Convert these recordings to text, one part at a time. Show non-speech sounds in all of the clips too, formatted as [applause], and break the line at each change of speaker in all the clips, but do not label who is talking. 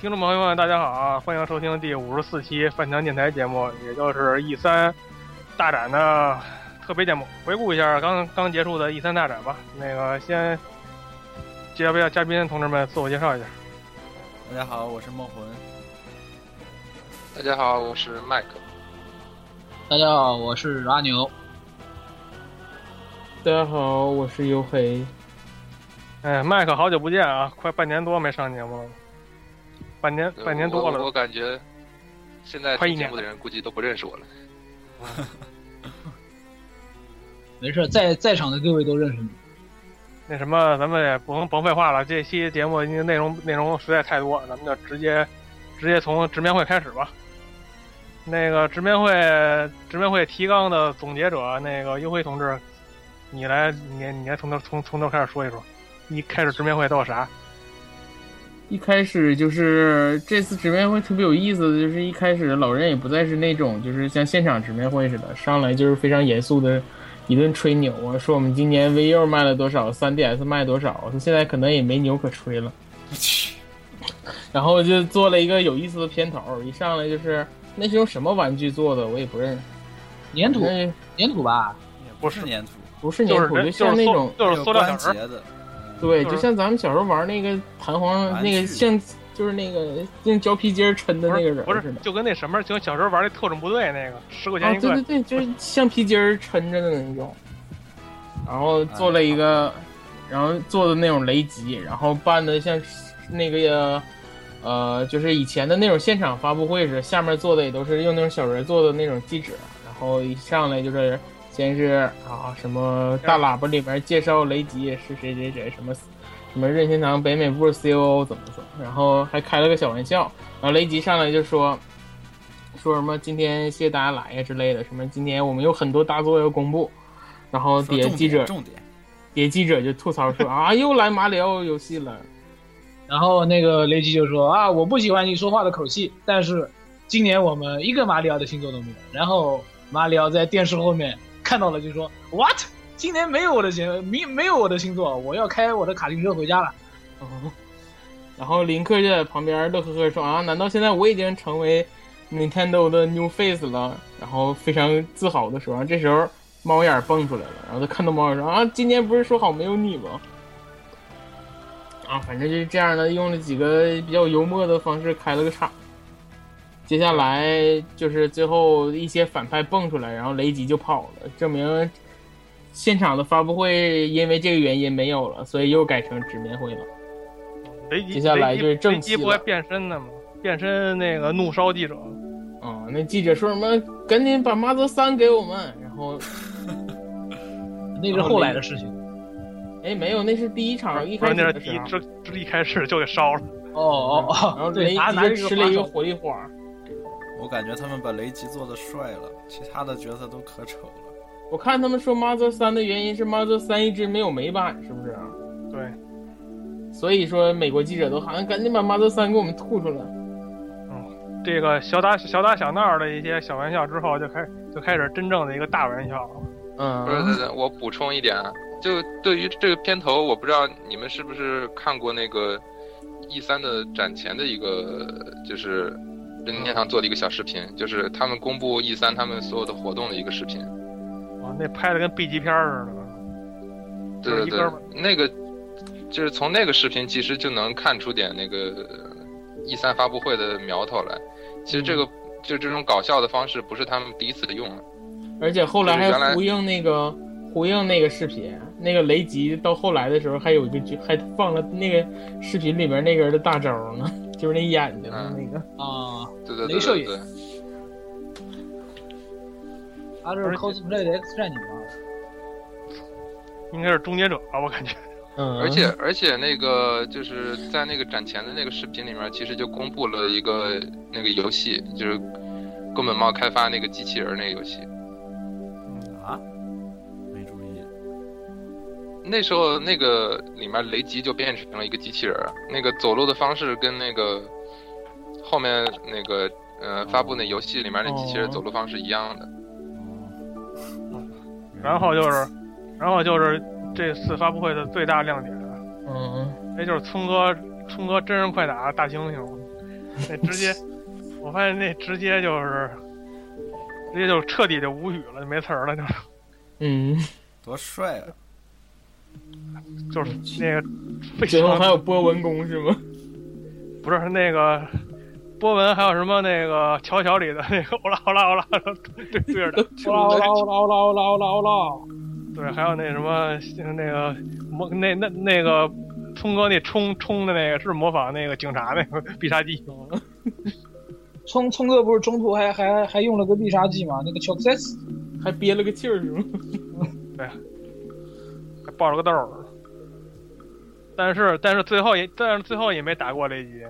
听众朋友们，大家好啊！欢迎收听第五十四期饭堂电台节目，也就是 E 三大展的特别节目。回顾一下刚刚结束的 E 三大展吧。那个先介绍一下嘉宾同志们，自我介绍一下。
大家好，我是梦魂。
大家好，我是麦克。
大家好，我是阿牛。
大家好，我是黝黑。
哎，麦克，好久不见啊！快半年多没上节目了，半年半年多
我我。感觉现在
快一年
听节目的人估计都不认识我了。[laughs]
没事，在在场的各位都认识你。
那什么，咱们也不能甭废话了，这期节目因为内容内容实在太多，咱们就直接直接从直面会开始吧。那个直面会直面会提纲的总结者，那个优辉同志，你来你你来从头从从头开始说一说，一开始直面会都有啥？
一开始就是这次直面会特别有意思的就是一开始老任也不再是那种就是像现场直面会似的，上来就是非常严肃的一顿吹牛啊，说我们今年 VU 卖了多少，3DS 卖多少，他现在可能也没牛可吹了。然后就做了一个有意思的片头，一上来就是那是用什么玩具做的，我也不认识。
粘土，粘土吧？
也不是粘土，
不是粘土，
就是
那种
就是塑料小人儿，
的。
对，
就
像咱们小时候玩那个弹簧，那个
具
像就是那个用胶皮筋儿抻的那个人
不是。就跟那什么，就跟小时候玩那特种部队那个，十块钱
啊，
一个，
对对对，就是橡皮筋儿抻着的那种。然后做了一个，然后做的那种雷击，然后办的像那个呃，就是以前的那种现场发布会似的，下面做的也都是用那种小人做的那种记者，然后一上来就是先是啊什么大喇叭里面介绍雷吉是谁谁谁什么什么任天堂北美部 COO 怎么怎么，然后还开了个小玩笑，然后雷吉上来就说说什么今天谢谢大家来呀之类的，什么今天我们有很多大作要公布，然后底下记者
点重点，
底下记者就吐槽说啊又来马里奥游戏了，
然后那个雷吉就说啊，我不喜欢你说话的口气，但是今年我们一个马里奥的星座都没有。然后马里奥在电视后面看到了，就说 What？今年没有我的星，没没有我的星座，我要开我的卡丁车回家了。
哦，然后林克就在旁边乐呵呵说啊难道现在我已经成为 Nintendo 的 New Face 了？然后非常自豪的说，这时候猫眼蹦出来了，然后他看到猫眼说啊今年不是说好没有你吗？啊，反正就是这样的，用了几个比较幽默的方式开了个场。接下来就是最后一些反派蹦出来，然后雷吉就跑了，证明现场的发布会因为这个原因没有了，所以又改成直面会了。
雷吉
接下来就是正
雷吉不还
戏了
变身的吗？变身那个怒烧记者，
啊、那记者说什么？赶紧把马泽三给我们。然后，[laughs]
那是后来的事情。
哎，没有，那是第一场一开始。
那是第一这这一开始就给烧了。
哦哦
然后雷吃了一个火力花。
我感觉他们把雷吉做的帅了，其他的角色都可丑了。
我看他们说马泽三的原因是马泽三一直没有美版，是不是？
对，
所以说美国记者都喊赶紧把马泽三给我们吐出来。
这个小打小打小闹的一些小玩笑之后，就开就开始真正的一个大玩笑了。
不是，
嗯，
等等我补充一点啊，就对于这个片头，我不知道你们是不是看过那个 E 三的展前的一个，就是任天堂做的一个小视频，就是他们公布 E 三他们所有的活动的一个视频。
哇，那拍的跟 B 级片儿似的。
对对那个就是从那个视频其实就能看出点那个 E 三发布会的苗头来。其实这个就这种搞笑的方式不是他们第一次用了，
而且后来还呼应那个呼应那个视频，那个雷吉到后来的时候还有一个剧，还放了那个视频里边那个人的大招呢，就是那眼睛的那个。
啊，
对对对
镭射眼
对对，
他这是 cosplay 的 X 战警嘛？
应该是终结者吧，我感觉。
嗯，
而且而且那个就是在那个展前的那个视频里面，其实就公布了一个那个游戏，就是宫本茂开发那个机器人那个游戏。那时候那个里面雷吉就变成了一个机器人儿，那个走路的方式跟那个后面那个呃发布那游戏里面那机器人走路方式一样的。
然后就是，然后就是这次发布会的最大亮点，
嗯，
那就是聪哥，聪哥真人快打大猩猩，那直接，[laughs] 我发现那直接就是，直接就彻底就无语了，就没词儿了，就。是
嗯，
多帅啊！
就是那个非
最后还有波纹弓是吗？
不是那个波纹，还有什么那个乔乔里的那个 [laughs] 欧啦欧啦欧啦对对着的，[laughs]
欧啦欧啦欧啦欧啦欧啦！
对，还有那什么那个模那那那个聪哥那冲冲的那个是模仿那个警察那个必杀技，[laughs]
聪聪哥不是中途还还还用了个必杀技吗？那个 h o c s
还憋了个气儿是吗？
对还爆了个豆儿。但是但是最后也但是最后也没打过雷吉，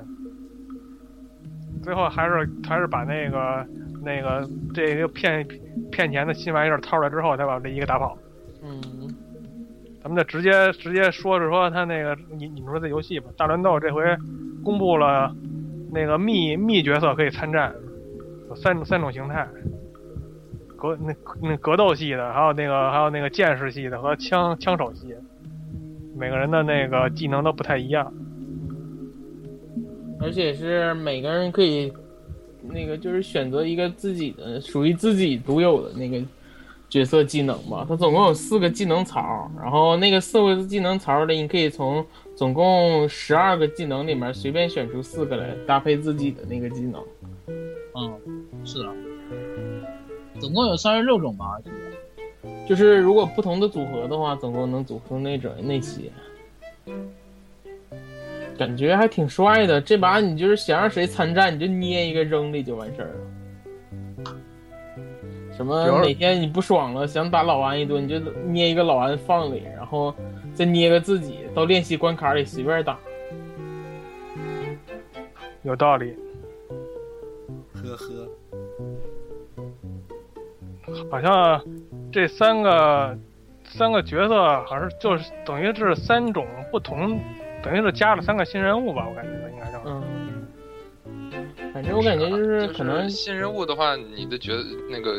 最后还是还是把那个那个这个骗骗钱的新玩意儿掏出来之后，才把这一个打跑。
嗯，
咱们就直接直接说是说他那个你你们说这游戏吧，大乱斗这回公布了那个密密角色可以参战，有三种三种形态，格那那格斗系的，还有那个还有那个剑士系的和枪枪手系的，每个人的那个技能都不太一样。
而且是每个人可以那个就是选择一个自己的属于自己独有的那个角色技能吧。它总共有四个技能槽，然后那个四个技能槽里，你可以从总共十二个技能里面随便选出四个来搭配自己的那个技能。
嗯，是的，总共有三十六种吧？
就是如果不同的组合的话，总共能组出那种那些。感觉还挺帅的，这把你就是想让谁参战，你就捏一个扔里就完事儿了。什么哪天你不爽了，想打老安一顿，你就捏一个老安放里，然后再捏个自己，到练习关卡里随便打。
有道理，
呵呵，
好像这三个三个角色好像是就是等于是三种不同，等于是加了三个新人物吧，我感觉应该叫。
嗯，反正我感觉就是可能
就是新人物的话，你的角那个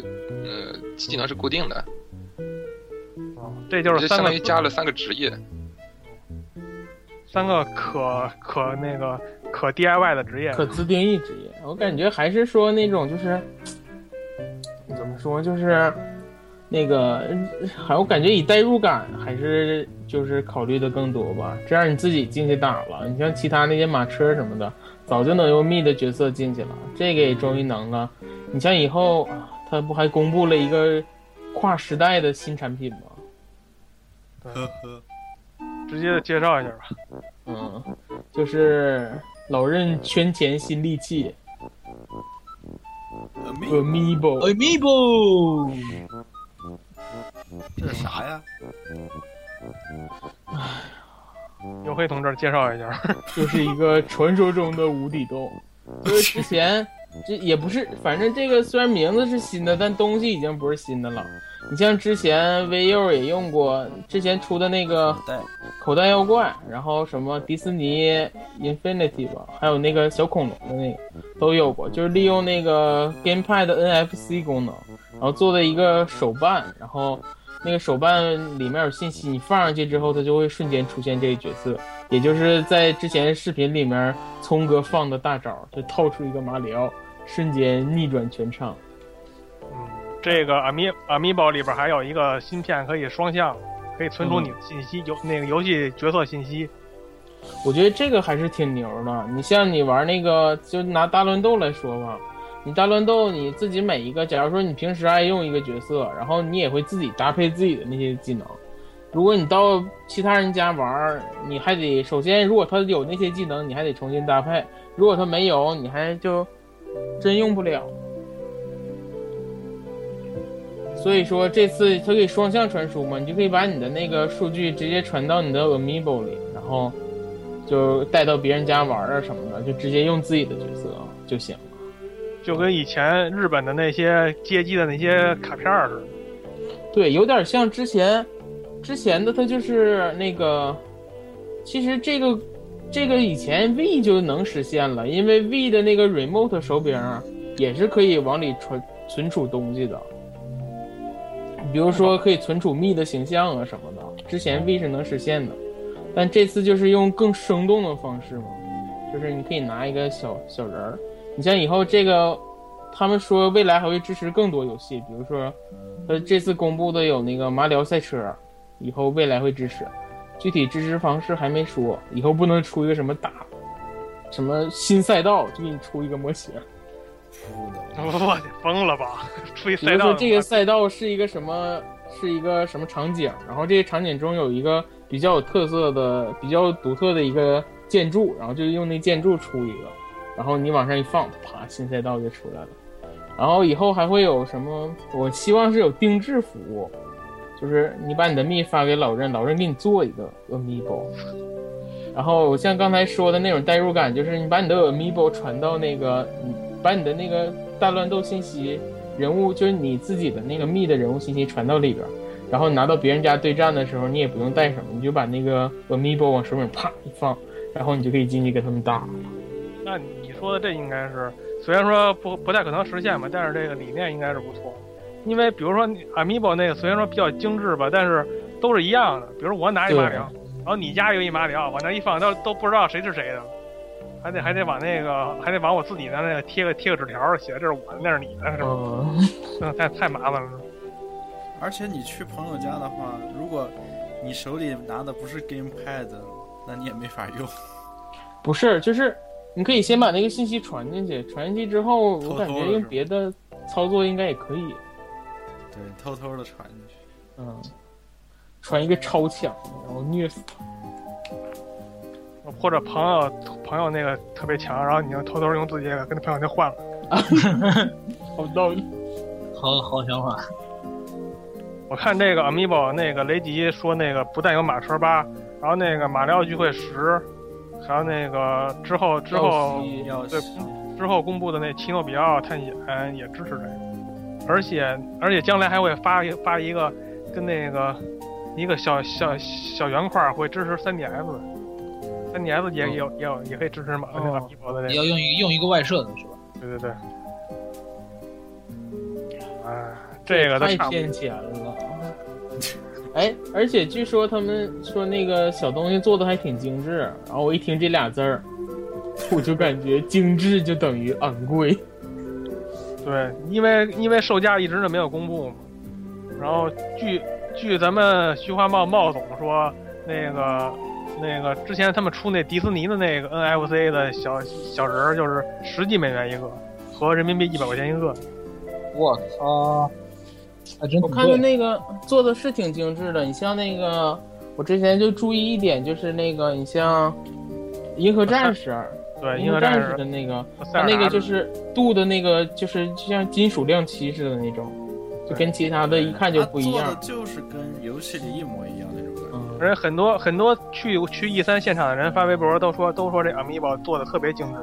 呃技能是固定的，
哦这就是三个
就相当于加了三个职业。
三个可可那个可 DIY 的职业。
可自定义职业，我感觉还是说那种就是怎么说，就是那个，还我感觉以代入感还是就是考虑的更多吧。这样你自己进去打了，你像其他那些马车什么的，早就能用密的角色进去了，这个也终于能了。你像以后啊他不还公布了一个跨时代的新产品吗？
呵呵，
直接介绍一下吧。[laughs]
嗯，就是老任圈钱新利器
呃咪
Amiibo。
Amiibo，
这是啥呀？
黝黑同志介绍一下。[laughs]
就是一个传说中的无底洞。[laughs] 就是之前这也不是，反正这个虽然名字是新的，但东西已经不是新的了。你像之前 VU 也用过，之前出的那个口袋妖怪，然后什么迪士尼 Infinity 吧，还有那个小恐龙的那个都有过，就是利用那个 GamePad 的 NFC 功能，然后做的一个手办，然后那个手办里面有信息，你放上去之后，它就会瞬间出现这个角色，也就是在之前视频里面聪哥放的大招，就套出一个马里奥，瞬间逆转全场。
嗯，这个 Ami Amiibo 里边还有一个芯片可以双向，可以存储你的信息，游那个游戏角色信息。
我觉得这个还是挺牛的。你像你玩那个，就拿大乱斗来说吧，你大乱斗你自己每一个，假如说你平时爱用一个角色，然后你也会自己搭配自己的那些技能。如果你到其他人家玩，你还得首先，如果他有那些技能，你还得重新搭配；如果他没有，你还就真用不了。所以说这次它可以双向传输嘛，你就可以把你的那个数据直接传到你的 Amiibo 里，然后就带到别人家玩啊什么的，就直接用自己的角色就行了。
就跟以前日本的那些街机的那些卡片似的。
对，有点像之前之前的，它就是那个，其实这个这个以前 V 就能实现了，因为 V 的那个 Remote 手柄也是可以往里存存储东西的。比如说可以存储密的形象啊什么的，之前 V 是能实现的，但这次就是用更生动的方式嘛，就是你可以拿一个小小人儿，你像以后这个，他们说未来还会支持更多游戏，比如说，呃这次公布的有那个马里奥赛车，以后未来会支持，具体支持方式还没说，以后不能出一个什么大，什么新赛道就给你出一个模型。[laughs]
我的疯了吧！[laughs] 出一赛道
说这个赛道是一个什么，是一个什么场景，然后这个场景中有一个比较有特色的、比较独特的一个建筑，然后就用那建筑出一个，然后你往上一放，啪，新赛道就出来了。然后以后还会有什么？我希望是有定制服务，就是你把你的蜜发给老任，老任给你做一个 amiibo。然后像刚才说的那种代入感，就是你把你的 amiibo 传到那个，你把你的那个大乱斗信息人物，就是你自己的那个密的人物信息传到里边，然后拿到别人家对战的时候，你也不用带什么，你就把那个 amiibo 往手柄啪一放，然后你就可以进去跟他们打。
那你说的这应该是，虽然说不不太可能实现吧，但是这个理念应该是不错。因为比如说 Amiibo 那个虽然说比较精致吧，但是都是一样的。比如我拿一马里奥，然后你家有一马里奥，往那一放，都都不知道谁是谁的，还得还得往那个还得往我自己的那个贴个贴个纸条，写的这是我的，那是你的，是吧？
嗯，
那太太麻烦了。
而且你去朋友家的话，如果你手里拿的不是 GamePad，那你也没法用。
不是，就是你可以先把那个信息传进去，传进去之后，我感觉用别的操作应该也可以。
对，偷偷的传进去。
嗯，传一个超强，然后虐死他。
或者朋友朋友那个特别强，然后你就偷偷用自己的跟那朋友就换了。[laughs]
好道理。
好好想法。
我看这个 Amiibo 那个雷迪说那个不但有马车八，然后那个马里奥聚会十，还有那个之后之后对之后公布的那奇诺比奥探险也支持这个，而且而且将来还会发一发一个跟那个一个小小小圆块会支持 3DS，3DS 也有也有也可以支持马那个 Amiibo 的那个，
你要用一用一个外设的是吧？
对对对。哎，这个都
太。骗钱了。哎，而且据说他们说那个小东西做的还挺精致，然后我一听这俩字儿，我就感觉精致就等于昂贵。[laughs]
对，因为因为售价一直都没有公布嘛。然后据据咱们徐华茂茂总说，那个那个之前他们出那迪士尼的那个 NFC 的小小人儿，就是十几美元一个，合人民币一百块钱一个。
我操，还真
我看的。那个做的是挺精致的，你像那个，我之前就注意一点，就是那个你像银河战士，
对，
银河战
士
士的那个，它那个就是镀的那个，就是就像金属亮漆似的那种，就跟其他的一看就不一样
它做的。就是跟游戏里一模一样
而且很多很多去去 E 三现场的人发微博都说都说这 Amiibo 做的特别精致，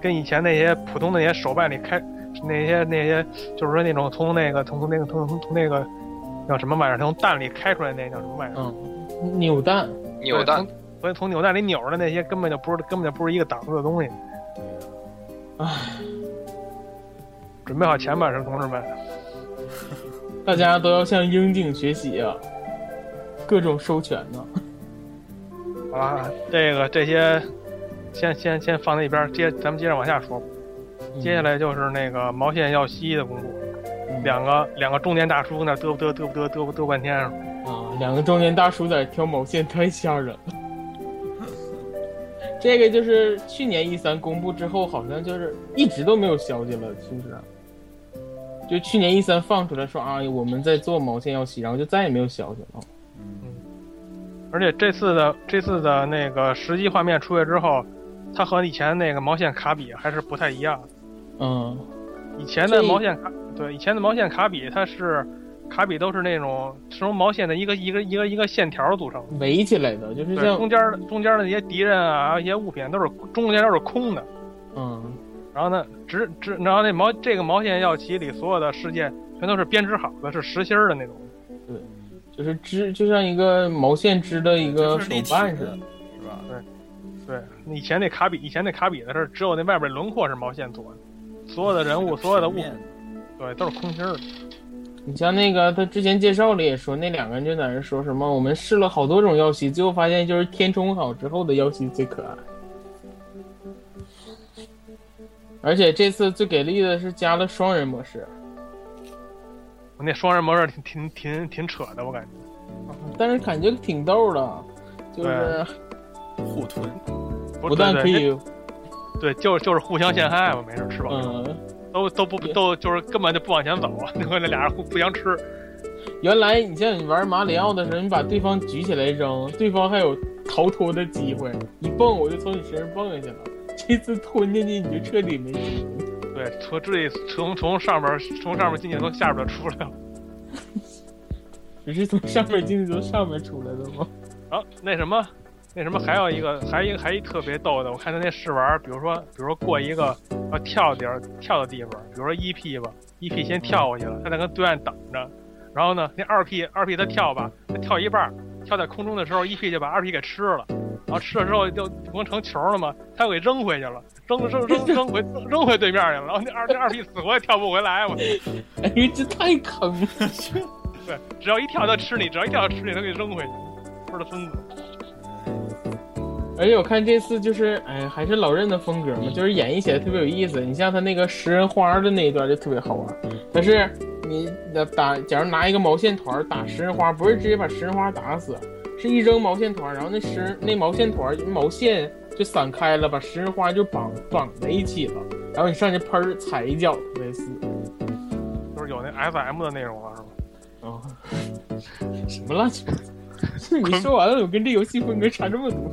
跟以前那些普通的那些手办里开那些那些就是说那种从那个从从那个从从从那个叫什么玩意儿从蛋里开出来那叫什么玩意儿？
嗯，扭蛋，
扭蛋，
所以从扭蛋里扭着的那些根本就不是根本就不是一个档次的东西。
唉，
准备好钱吧，是同志们。
大家都要向樱井学习啊，各种授权呢。
好 [laughs] 了，这个这些先先先放在一边儿，接咱们接着往下说。接下来就是那个毛线耀西的公布，
嗯
两个两个中年大叔那嘚不嘚嘚不嘚嘚不嘚半天，
啊，两个中年大叔在挑毛线，太吓人了。这个就是去年 E 三公布之后，好像就是一直都没有消息了，是不是？就去年 E 三放出来说啊，我们在做毛线药系，然后就再也没有消息了。
而且这次的这次的那个实际画面出来之后，它和以前那个毛线卡比还是不太一样。
嗯，
以前的毛线卡对以前的毛线卡比，它是卡比都是那种是从毛线的一个一个一个一个线条组成的。
围起来的，就是，像
中间儿中间的那些敌人啊，一些物品都是中间都是空的。
嗯，
然后呢，直直，然后那毛这个毛线药旗里所有的事件全都是编织好的，是实心儿的那种。
就是织，就像一个毛线织的一个手办似的。
是吧？
对，对以前那卡比，以前那卡比的是只有那外边轮廓是毛线做的，所有的人物、所有的物品，对，都是空心儿的。
你像那个他之前介绍里也说，那两个人就在那说什么，我们试了好多种药剂，最后发现就是填充好之后的药剂最可爱。而且这次最给力的是加了双人模式，
我那双人模式挺挺挺挺扯的，我感觉。
但是感觉挺逗的，就是
互吞，
不
不但可
对对
以，
对，就是就是互相陷害嘛，没事吃饱、
嗯，
都都不都就是根本就不往前走啊，那 [laughs] 那俩人互互相吃。
原来你像你玩马里奥的时候，你把对方举起来扔，对方还有逃脱的机会，一蹦我就从你身上蹦下去了。这次吞进去你就彻底没机会。
对，从这里从从上边从上面进去，从下边出来了。[laughs]
只是从上面进去从上面出来的吗？
啊，那什么，那什么，还有一个，还一个，还一特别逗的，我看他那试玩，比如说，比如说过一个要跳点儿跳的地方，比如说一 P 吧，一 P 先跳过去了，他在跟对岸等着，然后呢，那二 P 二 P 他跳吧，他跳一半儿，跳在空中的时候，一屁就把二 P 给吃了，然后吃了之后就不能成球了吗？他又给扔回去了，扔扔扔 [laughs] 扔回扔回对面去了，然后那二那二 P 死活也跳不回来，我
哎，这太坑了。[laughs]
对，只要一跳他吃你，只要一跳他吃你，他给扔回去，不是他孙子。
而且我看这次就是，哎，还是老任的风格嘛，就是演绎起来特别有意思。你像他那个食人花的那一段就特别好玩，但是你打，假如拿一个毛线团打食人花，不是直接把食人花打死，是一扔毛线团，然后那食那毛线团毛线就散开了，把食人花就绑绑在一起了，然后你上去喷儿踩一脚特别死。
就是有那 S M 的内容了，是吧？
哦，什么乱七八糟？[laughs] 你说完了，我跟这游戏风格差这么多。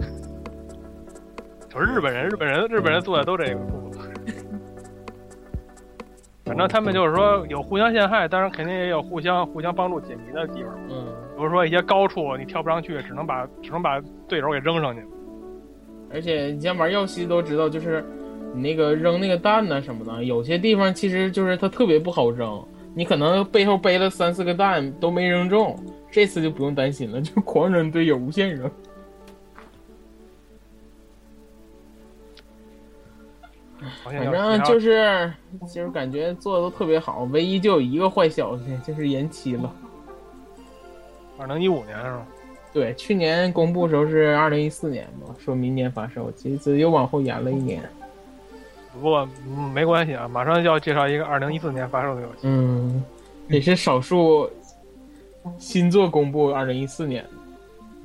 就是日本人，日本人，日本人做的都这个。反正他们就是说有互相陷害，当然肯定也有互相互相帮助解谜的地方。
嗯，
比如说一些高处你跳不上去，只能把只能把对手给扔上去。
而且你像玩药西都知道，就是你那个扔那个蛋呐什么的，有些地方其实就是它特别不好扔，你可能背后背了三四个蛋都没扔中，这次就不用担心了，就狂扔队友无限扔。
好像
反正就是就是感觉做的都特别好，唯一就有一个坏消息，就是延期了。
二零一五年是吧？
对，去年公布时候是二零一四年嘛，说明年发售，其实又往后延了一年。
不过、嗯、没关系啊，马上就要介绍一个二零一四年发售的游戏。
嗯，也是少数新作公布二零一四年。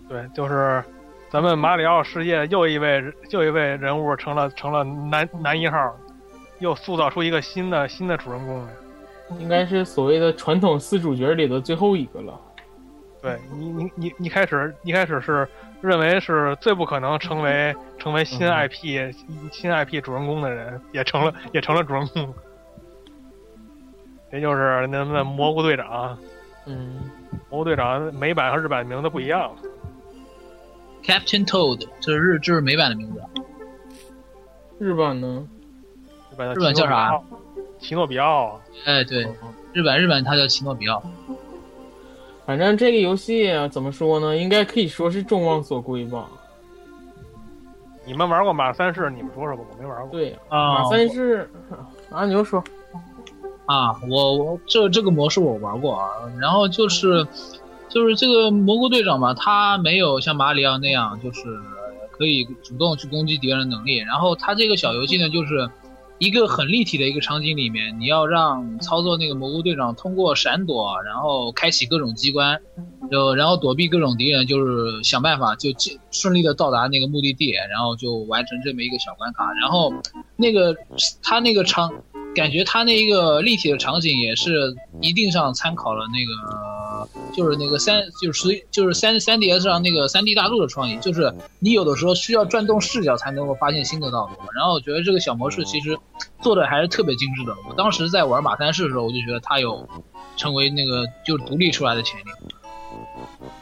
对，就是咱们马里奥世界又一位又一位人物成了成了男男一号，又塑造出一个新的新的主人公来。
应该是所谓的传统四主角里的最后一个了。
对你，你你一开始一开始是认为是最不可能成为成为新 IP、新 IP 主人公的人，也成了也成了主人公。也就是那那蘑菇队长，
嗯，
蘑菇队长美版和日版名字不一样。
Captain Toad，这是日这是美版的名字。
日版呢？
日本
日本叫啥？
奇诺比奥啊。
哎，对，日本日本它叫奇诺比奥。
反正这个游戏啊，怎么说呢？应该可以说是众望所归吧。
你们玩过马三世？你们说说吧，我没玩过。
对，
啊
马三世啊，你就说，
啊，我我这这个模式我玩过啊，然后就是就是这个蘑菇队长嘛，他没有像马里奥那样就是可以主动去攻击敌人的能力，然后他这个小游戏呢，就是一个很立体的一个场景里面，你要让操作那个蘑菇队长通过闪躲，然后开启各种机关，就然后躲避各种敌人，就是想办法就进顺利的到达那个目的地，然后就完成这么一个小关卡。然后那个他那个场，感觉他那一个立体的场景也是一定上参考了那个，就是那个三就是属于就是三三 DS 上那个三 D 大陆的创意，就是你有的时候需要转动视角才能够发现新的道路。然后我觉得这个小模式其实做的还是特别精致的。我当时在玩马三世的时候，我就觉得它有成为那个就是独立出来的潜力。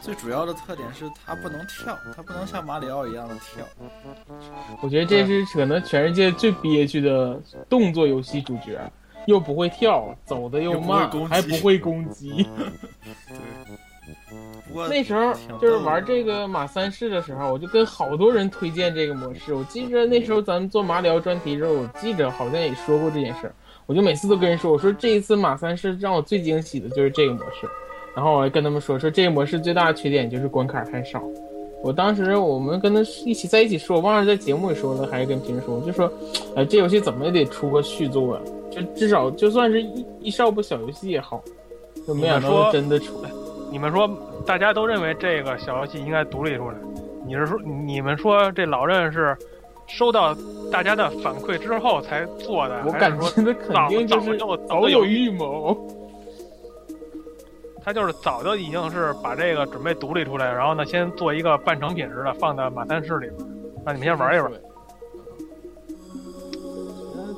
最主要的特点是它不能跳，它不能像马里奥一样的跳。
我觉得这是可能全世界最憋屈的动作游戏主角，又不会跳，走的又慢，还不会攻击。[laughs] 那时候就是玩这个马三世的时候，我就跟好多人推荐这个模式。我记着那时候咱们做马里奥专题的时候，我记着好像也说过这件事儿。我就每次都跟人说，我说这一次马三世让我最惊喜的就是这个模式。然后我还跟他们说，说这个模式最大的缺点就是关卡太少。我当时我们跟他一起在一起说，我忘了在节目里说了还是跟平时说，就说，呃，这游戏怎么也得出个续作啊，就至少就算是一一少部小游戏也好。就没想到真的出来。
你们说大家都认为这个小游戏应该独立出来，你是说你们说这老任是收到大家的反馈之后才做的，
我感觉他肯定就是
早
有预谋。
他就是早就已经是把这个准备独立出来，然后呢，先做一个半成品似的放在马三室里边，让你们先玩一玩。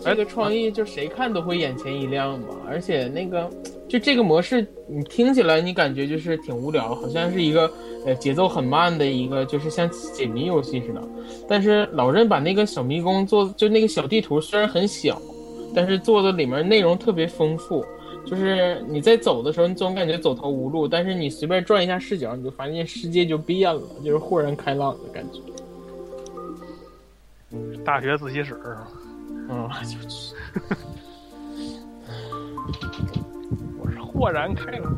这个创意就谁看都会眼前一亮吧，而且那个就这个模式，你听起来你感觉就是挺无聊，好像是一个呃节奏很慢的一个，就是像解谜游戏似的。但是老任把那个小迷宫做，就那个小地图虽然很小，但是做的里面内容特别丰富。就是你在走的时候，你总感觉走投无路，但是你随便转一下视角，你就发现世界就变了，就是豁然开朗的感觉。
大学自习室，
嗯，就是
我是豁然开朗。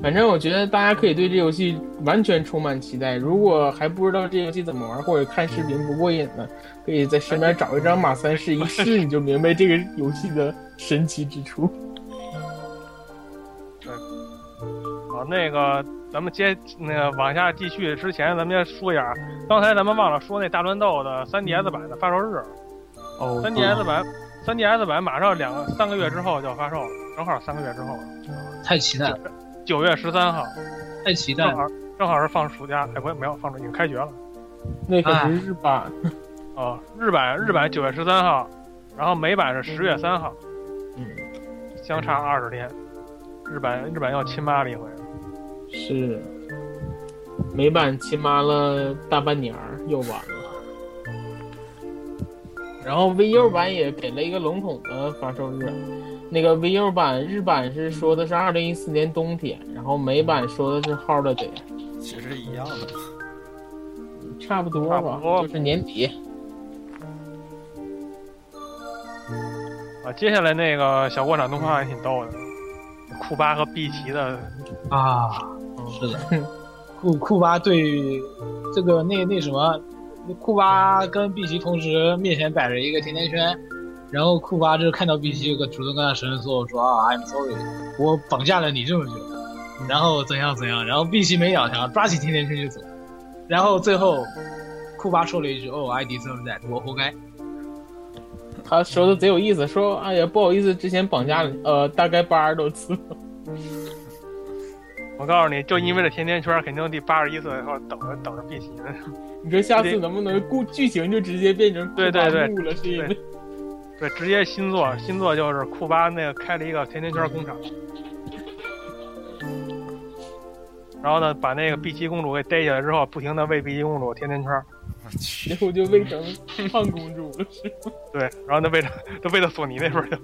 反正我觉得大家可以对这游戏完全充满期待。如果还不知道这游戏怎么玩，或者看视频不过瘾的，可以在身边找一张马三试一试，你就明白这个游戏的神奇之处。
好，那个咱们接那个往下继续之前，咱们先说一下，刚才咱们忘了说那大乱斗的 3DS 版的发售日。
哦
3DS 版，3DS 版马上两个三个月之后就要发售了，正好三个月之后，
太期待了，
九月十三号，
太期待了。
正好正好是放暑假，哎，不没有放暑，已经开学了。
那个是日版，
哦，日版日版九月十三号，然后美版是十月三号，
嗯，
相差二十天。日版日版又亲妈了一回，
是美版亲妈了大半年儿，又晚了。然后 VU 版也给了一个笼统的发售日，那个 VU 版日版是说的是二零一四年冬天，然后美版说的是 holiday，
其实一样的。
差不多吧就是年底。
啊，接下来那个小过场动画也挺逗的，库巴和碧琪的
啊，是的，[laughs] 库库巴对这个那那什么，库巴跟碧琪同时面前摆着一个甜甜圈，然后库巴就是看到碧琪，就主动跟他承认错误，说啊，I'm sorry，我绑架了你这么久，然后怎样怎样，然后碧琪没咬他，抓起甜甜圈就走，然后最后库巴说了一句，哦，I deserve that，我活该。
他说的贼有意思，说哎呀不好意思，之前绑架了，呃，大概八十多次。
我告诉你，就因为这甜甜圈，肯定第八十一次以后等着等着碧琪呢。[laughs]
你说下次能不能故剧情就直接变成
对对对？
是因为
对，直接新作，新作就是库巴那个开了一个甜甜圈工厂，然后呢，把那个碧琪公主给逮起来之后，不停的喂碧琪公主甜甜圈，
我去
然，后就喂成胖公主了，是吗？
对，然后呢喂到都喂到索尼那边去了。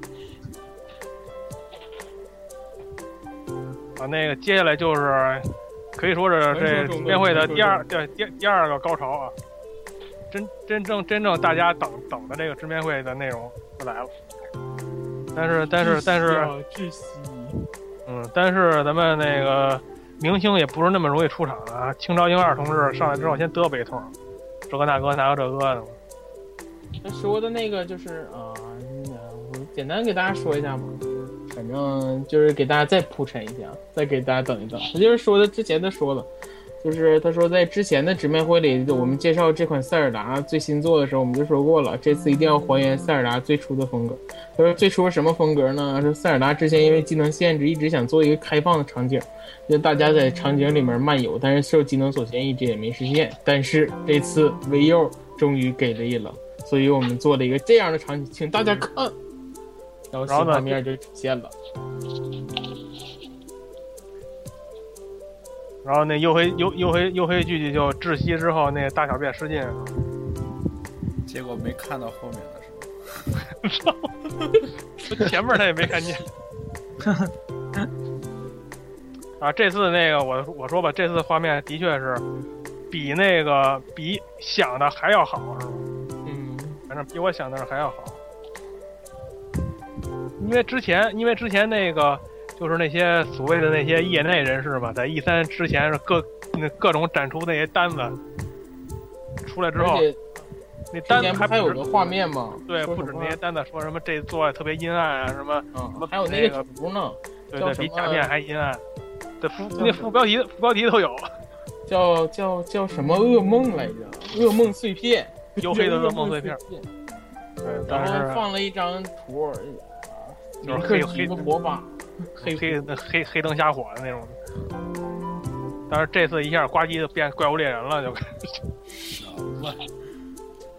啊，那个接下来就是可以说是这直面会的第二第第第二个高潮啊，真真正真正大家等等的这个直面会的内容就来了。但是但是但是，
窒息，
嗯，但是咱们那个明星也不是那么容易出场的啊。清朝英二同志上来之后先嘚啵一通，这个那个那个这个的，
他说的那个就是啊、呃我简单给大家说一下吧。反正就是给大家再铺陈一下，再给大家等一等。他就是说的之前他说了，就是他说在之前的直面会里，我们介绍这款塞尔达最新作的时候，我们就说过了，这次一定要还原塞尔达最初的风格。他说最初是什么风格呢？说塞尔达之前因为技能限制，一直想做一个开放的场景，就大家在场景里面漫游，但是受技能所限，一直也没实现。但是这次维佑终于给力了，所以我们做了一个这样的场景，请大家看。然后呢画面就出现了。
然后那黝黑黝黝黑黝黑巨巨就窒息之后，那大小便失禁，
结果没看到后面了，是吧？
前面他也没看见。[laughs] 啊，这次那个我我说吧，这次画面的确是比那个比想的还要好，是吧？
嗯，
反正比我想的是还要好。因为之前，因为之前那个就是那些所谓的那些业内人士吧，在 E 三之前是各那各种展出那些单子出来之后，那单子还
还有个画面吗？
对，不止那些单子说什么这做特别阴暗啊，什么
嗯，
什么
还有
那
个图呢，
对对，比假面还阴暗。对副那副标题副标题都有，
叫叫叫什么噩梦来着？噩梦碎片，
黝黑的噩梦碎片。对，
然
后
放了一张图。
就是黑黑
的火把，
黑黑那黑黑灯瞎火的那种。但是这次一下呱唧就变怪物猎人了，就
什么？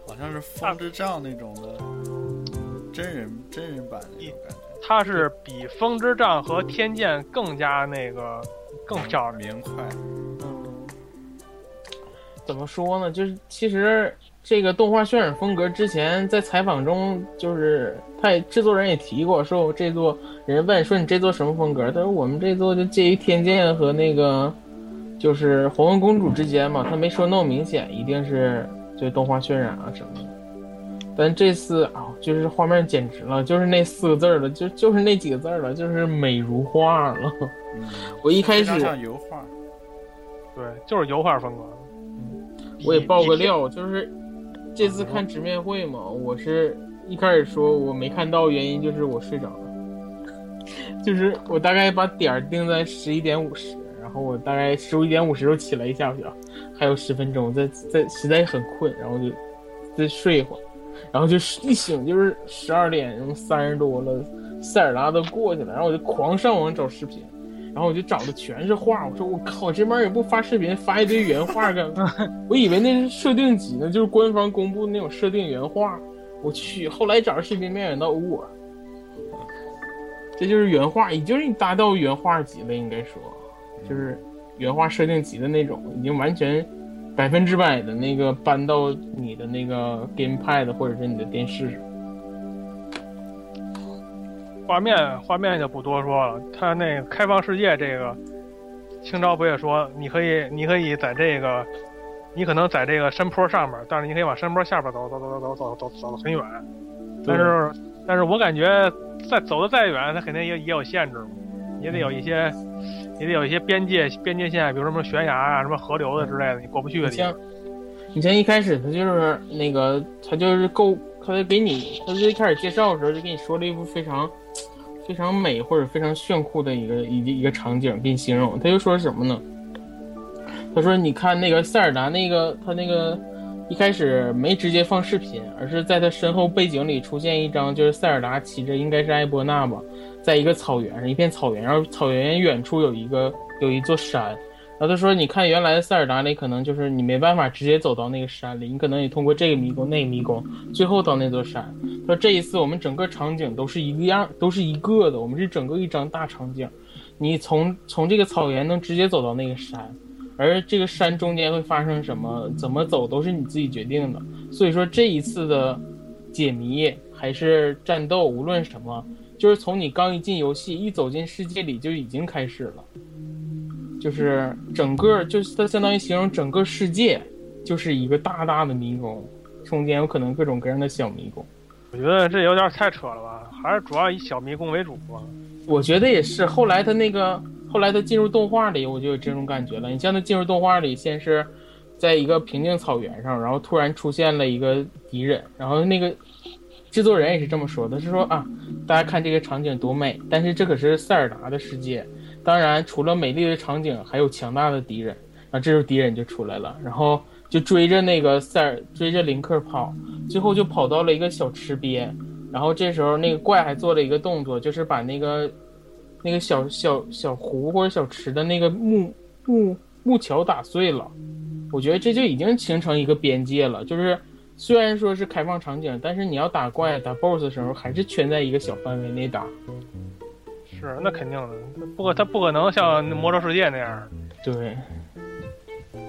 好像是风之杖那种的真人真人版的那种感觉。
它是比风之杖和天剑更加那个更漂亮
明快。
嗯，怎么说呢？就是其实。这个动画渲染风格，之前在采访中，就是他制作人也提过，说我这座人问说你这座什么风格？他说我们这座就介于天剑和那个就是黄昏公主之间嘛，他没说那么明显，一定是就动画渲染啊什么的。但这次啊，就是画面简直了，就是那四个字了，就就是那几个字了，就是美如画了。[laughs] 我一开始
像油画，
对，就是油画风格。
我也爆个料，就是。这次看直面会嘛，我是一开始说我没看到，原因就是我睡着了，就是我大概把点儿定在十一点五十，然后我大概十一点五十就起来一下去，还有十分钟，再再实在很困，然后就再睡一会儿，然后就是一醒就是十二点三十多了，塞尔达都过去了，然后我就狂上网找视频。然后我就找的全是画，我说我靠，这边也不发视频，发一堆原画干嘛？[laughs] 我以为那是设定集呢，就是官方公布那种设定原画。我去，后来找着视频，没想到我，这就是原画，已经达到原画级了，应该说，就是原画设定集的那种，已经完全百分之百的那个搬到你的那个 GamePad 或者是你的电视上。
画面画面就不多说了，他那开放世界这个，清朝不也说你可以你可以在这个，你可能在这个山坡上面，但是你可以往山坡下边走走走走走走走走很远，但是但是我感觉再走的再远，他肯定也也有限制嘛，也得有一些，也得有一些边界边界线，比如什么悬崖啊、什么河流的之类的，你过不去的地方。
你像一开始他就是那个，他就是够，他给你，他最开始介绍的时候就给你说了一幅非常。非常美或者非常炫酷的一个一一个场景，给你形容。他就说什么呢？他说：“你看那个塞尔达，那个他那个一开始没直接放视频，而是在他身后背景里出现一张，就是塞尔达骑着应该是埃博纳吧，在一个草原上，一片草原，然后草原远处有一个有一座山。”然后他说：“你看，原来的塞尔达里可能就是你没办法直接走到那个山里，你可能也通过这个迷宫、那个迷宫，最后到那座山。说这一次我们整个场景都是一个样，都是一个的，我们是整个一张大场景。你从从这个草原能直接走到那个山，而这个山中间会发生什么，怎么走都是你自己决定的。所以说这一次的解谜还是战斗，无论什么，就是从你刚一进游戏，一走进世界里就已经开始了。”就是整个，就是它相当于形容整个世界，就是一个大大的迷宫，中间有可能各种各样的小迷宫。
我觉得这有点太扯了吧，还是主要以小迷宫为主吧。
我觉得也是。后来他那个，后来他进入动画里，我就有这种感觉了。你像他进入动画里，先是在一个平静草原上，然后突然出现了一个敌人，然后那个制作人也是这么说的，是说啊，大家看这个场景多美，但是这可是塞尔达的世界，当然除了美丽的场景，还有强大的敌人。啊，这时候敌人就出来了，然后就追着那个塞尔，追着林克跑，最后就跑到了一个小池边，然后这时候那个怪还做了一个动作，就是把那个那个小小小湖或者小池的那个木木木桥打碎了。我觉得这就已经形成一个边界了，就是虽然说是开放场景，但是你要打怪打 BOSS 的时候，还是圈在一个小范围内打。
是那肯定的，不可他不可能像魔兽世界那样。
对，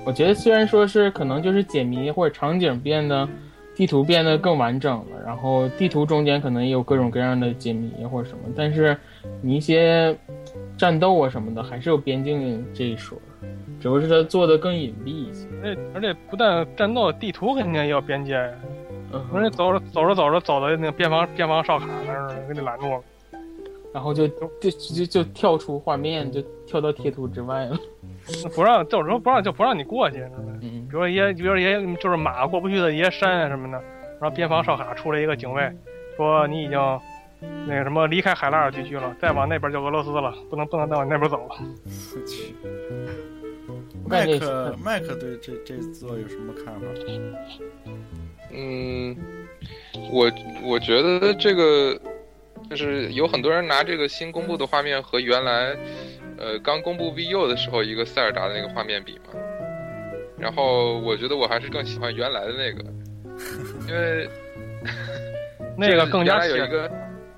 我觉得虽然说是可能就是解谜或者场景变得，地图变得更完整了，然后地图中间可能也有各种各样的解谜或者什么，但是你一些战斗啊什么的，还是有边境这一说，只不过是它做的更隐蔽一些。
而且而且不但战斗，地图肯定也有边界。
嗯
人家走着走着走着走到那个边防边防哨卡那儿，给你拦住了。
然后就就就就跳出画面，就跳到贴图之外了。
不让，就是说不让就不让你过去？
嗯
比如说一些，比如说一些就是马过不去的一些山啊什么的，然后边防哨卡出来一个警卫，说你已经那个什么离开海拉尔地区了，再往那边就俄罗斯了，不能不能再往那边走了。
我去，[laughs] 麦克麦克对这这座有什么看法？
嗯，我我觉得这个就是有很多人拿这个新公布的画面和原来呃刚公布 VU 的时候一个塞尔达的那个画面比嘛，然后我觉得我还是更喜欢原来的那个，[laughs] 因为
那个更加
原来有一个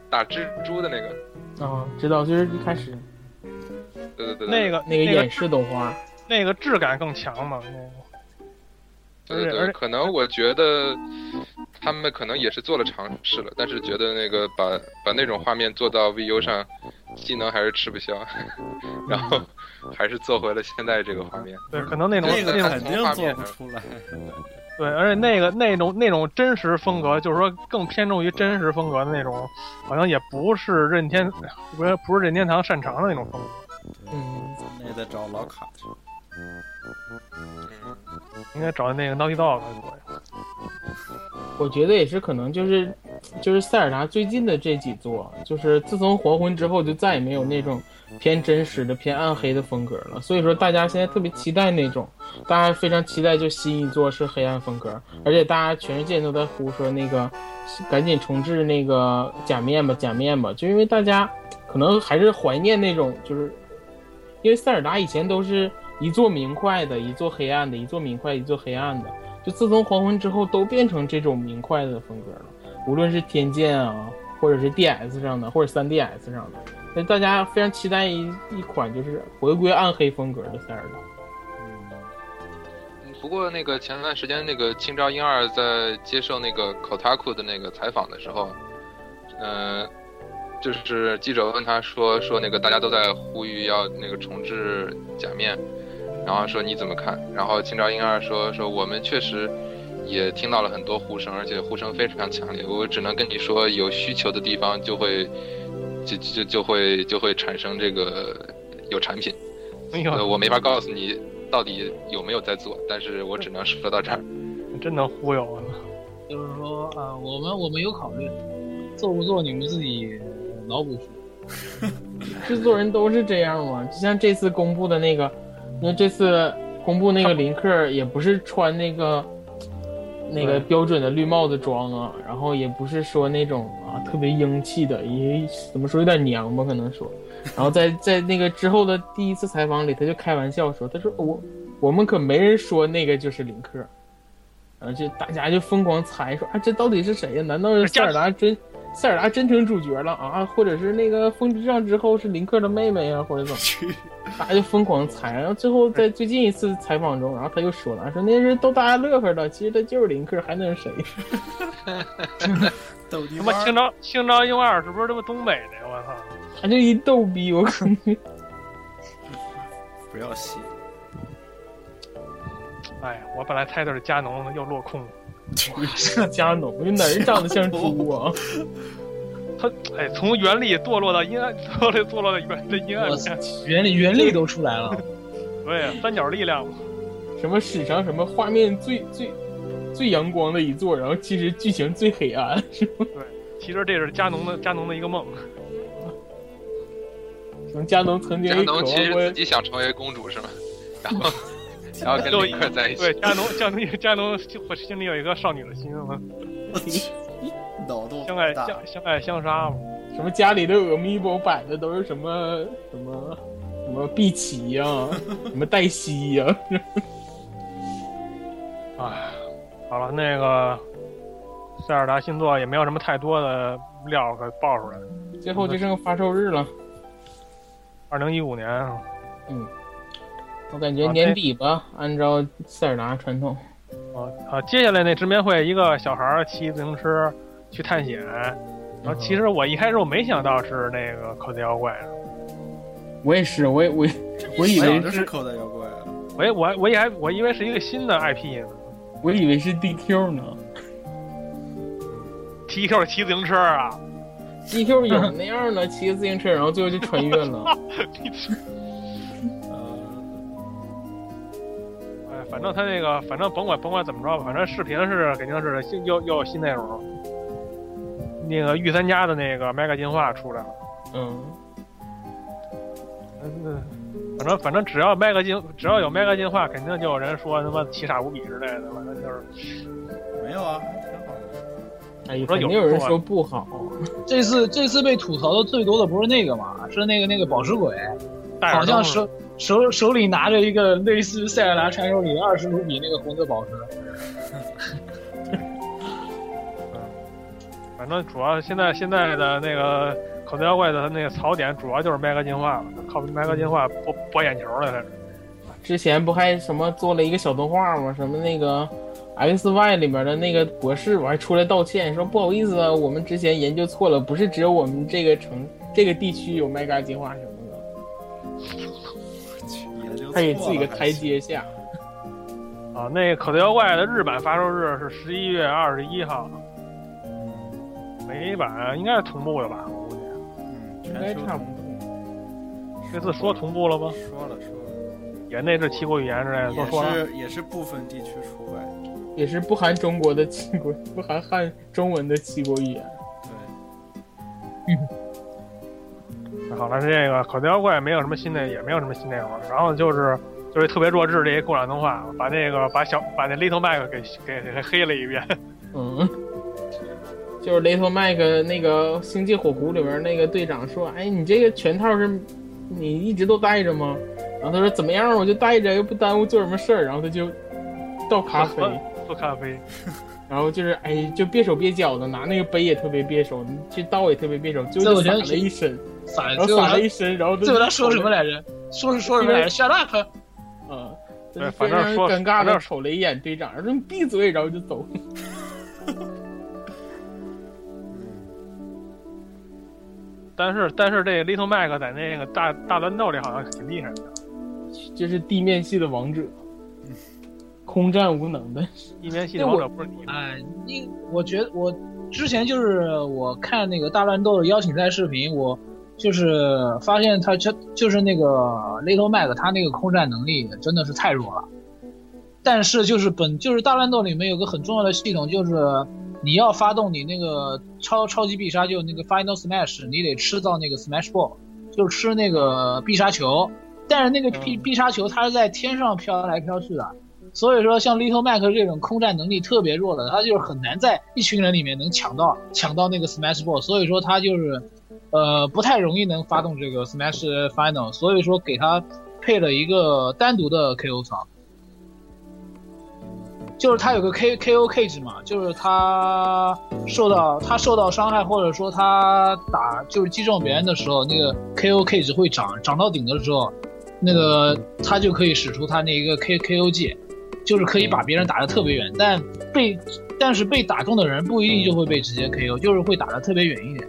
打蜘蛛的那个，
啊，知道，就是一开始。
对对对对，
那个
那个
那
演示动画，
那个质感更强嘛。那个。
对对对，可能我觉得他们可能也是做了尝试了，但是觉得那个把把那种画面做到 VU 上，技能还是吃不消，[laughs] 然后还是做回了现在这个画面。
对，可能那种
那个肯定做不出来。[laughs]
对，而且那个那种那种真实风格，就是说更偏重于真实风格的那种，好像也不是任天不是不是任天堂擅长的那种风格。
嗯，
那也得找老卡去。
应该找那个 Naughty Dog 做呀。
我觉得也是可能就是就是塞尔达最近的这几座，就是自从黄昏之后就再也没有那种偏真实的、偏暗黑的风格了。所以说大家现在特别期待那种，大家非常期待就新一座是黑暗风格，而且大家全世界都在呼说那个赶紧重置那个假面吧，假面吧，就因为大家可能还是怀念那种就是。因为塞尔达以前都是一座明快的，一座黑暗的，一座明快，一座黑暗的。就自从黄昏之后，都变成这种明快的风格了。无论是天剑啊，或者是 DS 上的，或者 3DS 上的，所以大家非常期待一一款就是回归暗黑风格的塞尔达。
嗯不过那个前段时间那个青沼英二在接受那个 Kotaku 的那个采访的时候，嗯、就是记者问他说说那个大家都在呼吁要那个重置假面，然后说你怎么看？然后清朝英二说说我们确实也听到了很多呼声，而且呼声非常强烈。我只能跟你说，有需求的地方就会就就就会就会产生这个有产品。我没法告诉你到底有没有在做，但是我只能说到这儿。
真能忽悠啊！
就是说啊，我们我们有考虑，做不做你们自己脑补去。
制作人都是这样嘛，就像这次公布的那个，因为这次公布那个林克也不是穿那个那个标准的绿帽子装啊，然后也不是说那种啊特别英气的，也怎么说有点娘吧，可能说。然后在在那个之后的第一次采访里，他就开玩笑说：“他说我我们可没人说那个就是林克。”然后就大家就疯狂猜说啊，这到底是谁呀？难道是塞尔达真塞尔达真成主角了啊？或者是那个风之杖之后是林克的妹妹啊，或者怎么？[laughs]
去，
大家就疯狂猜。然后最后在最近一次采访中，然后他又说了，说那是逗大家乐呵的，其实他就是林克，还能是谁？[laughs]
逗你
他妈青
玩儿。
沼青沼英二是不是他妈东北的呀？我操！
他就一逗逼，我感觉。
不要信，
哎，我本来猜的是加农，又落空 [laughs] 了。
加农，你哪儿长得像猪啊？
他哎，从原力堕落到阴暗，堕落堕落到原的阴暗
我
面。
原理原力都出来了，
对，三角力量。
什么史上什么画面最最最阳光的一座，然后其实剧情最黑暗，是吗？
其实这是加农的加农的一个梦。
从加农曾经
加农其实自己想成为公主是吗？然后然后跟
就
林克在一起
对，，加农加农加农我心里有一个少女的心嘛，
我去，脑洞
相爱相相爱相杀嘛。
什么家里的 amiibo 摆的都是什么什么什么碧琪呀、[laughs] 什么黛西呀、[laughs]
哎，好了，那个塞尔达星座也没有什么太多的料可爆出来。
最后就剩发售日了。
二零一五年，
嗯，我感觉年底吧，按照塞尔达传统。
啊啊，接下来那直面会，一个小孩儿骑自行车去探险，然后其实我一开始我没想到是那个口袋妖怪，
我也是，我也我我以为是，
口袋妖怪啊，
我以我我以为我以为是一个新的 IP 呢
我以为是 DQ 呢。[laughs]
DQ 骑自行车啊
，DQ 有那样的，骑个自行车，然后最后就穿越了。[laughs]
反正他那个，反正甭管甭管怎么着吧，反正视频是肯定是新又又有新内容。那个御三家的那个 Mega 进化出来了，
嗯，
嗯，反正反正只要 Mega 进，只要有 Mega 进化，肯定就有人说他妈奇傻无比之类的，反正就是
没有啊，还挺好的。
哎，
说有
肯定有人说不好。
这次这次被吐槽的最多的不是那个嘛，是那个那个宝石鬼，好像手手手里拿着一个类似于塞尔达传说里二十卢比那个红色宝石。[laughs]
反正主要现在现在的那个口袋妖怪的那个槽点，主要就是 Mega 进化了，靠 Mega 进化博博眼球了，开始。
之前不还什么做了一个小动画吗？什么那个 X Y 里面的那个博士，我还出来道歉说不好意思啊，我们之前研究错了，不是只有我们这个城这个地区有 Mega 进化什么的，他给自己个台阶下。
啊，那个口袋妖怪的日版发售日是十一月二十一号，美版应该是同步的吧？我估计。
嗯，
应该
全球
差不多。
这次说同步了吗？
说了说了，
也内置七国语言之类的都
也
说了。
是也是部分地区除外。
也是不含中国的七国，不含汉中文的七国语言。
对，[laughs]
好了，这个口袋妖怪没有什么新的，也没有什么新内容了。然后就是就是特别弱智这些共产动画，把那个把小把那 Little Mac 给给给黑了一遍。[laughs]
嗯，就是雷托麦克那个《星际火狐》里边那个队长说：“哎，你这个拳套是你一直都带着吗？”然后他说：“怎么样？我就带着，又不耽误做什么事儿。”然后他就倒咖啡，
做咖啡，[laughs]
然后就是哎，就别手别脚的，拿那个杯也特别别手，这倒也特别别手，就洒了一身，
撒
然后
最后他
洒了一身，然后
最后他说什么？来着？说是说什么来着？Shut up！
嗯，他
对
就非常
反正说
尴尬的瞅了一眼队长，说：“你闭嘴！”然后就走。[laughs]
但是但是这个 Little Mac 在那个大大乱斗里好像挺厉害的。[laughs]
这是地面系的王者，[laughs] 空战无能的。
地面系的王者不是你吗？
哎，你我觉得我之前就是我看那个大乱斗的邀请赛视频，我就是发现他就就是那个 Little Mac 他那个空战能力真的是太弱了。但是就是本就是大乱斗里面有个很重要的系统，就是你要发动你那个超超级必杀，就那个 Final Smash，你得吃到那个 Smash Ball，就吃那个必杀球。但是那个必
嗯
必杀球它是在天上飘来飘去的，所以说像 Little Mac 这种空战能力特别弱的，他就是很难在一群人里面能抢到抢到那个 Smash Ball，所以说他就是，呃，不太容易能发动这个 Smash Final，所以说给他配了一个单独的 KO 槽。就是他有个 K K O K 值嘛，就是他受到他受到伤害，或者说他打就是击中别人的时候，那个 K O K 值会涨，涨到顶的时候，那个他就可以使出他那一个 K K O G，就是可以把别人打得特别远，但被但是被打中的人不一定就会被直接 K O，就是会打得特别远一点。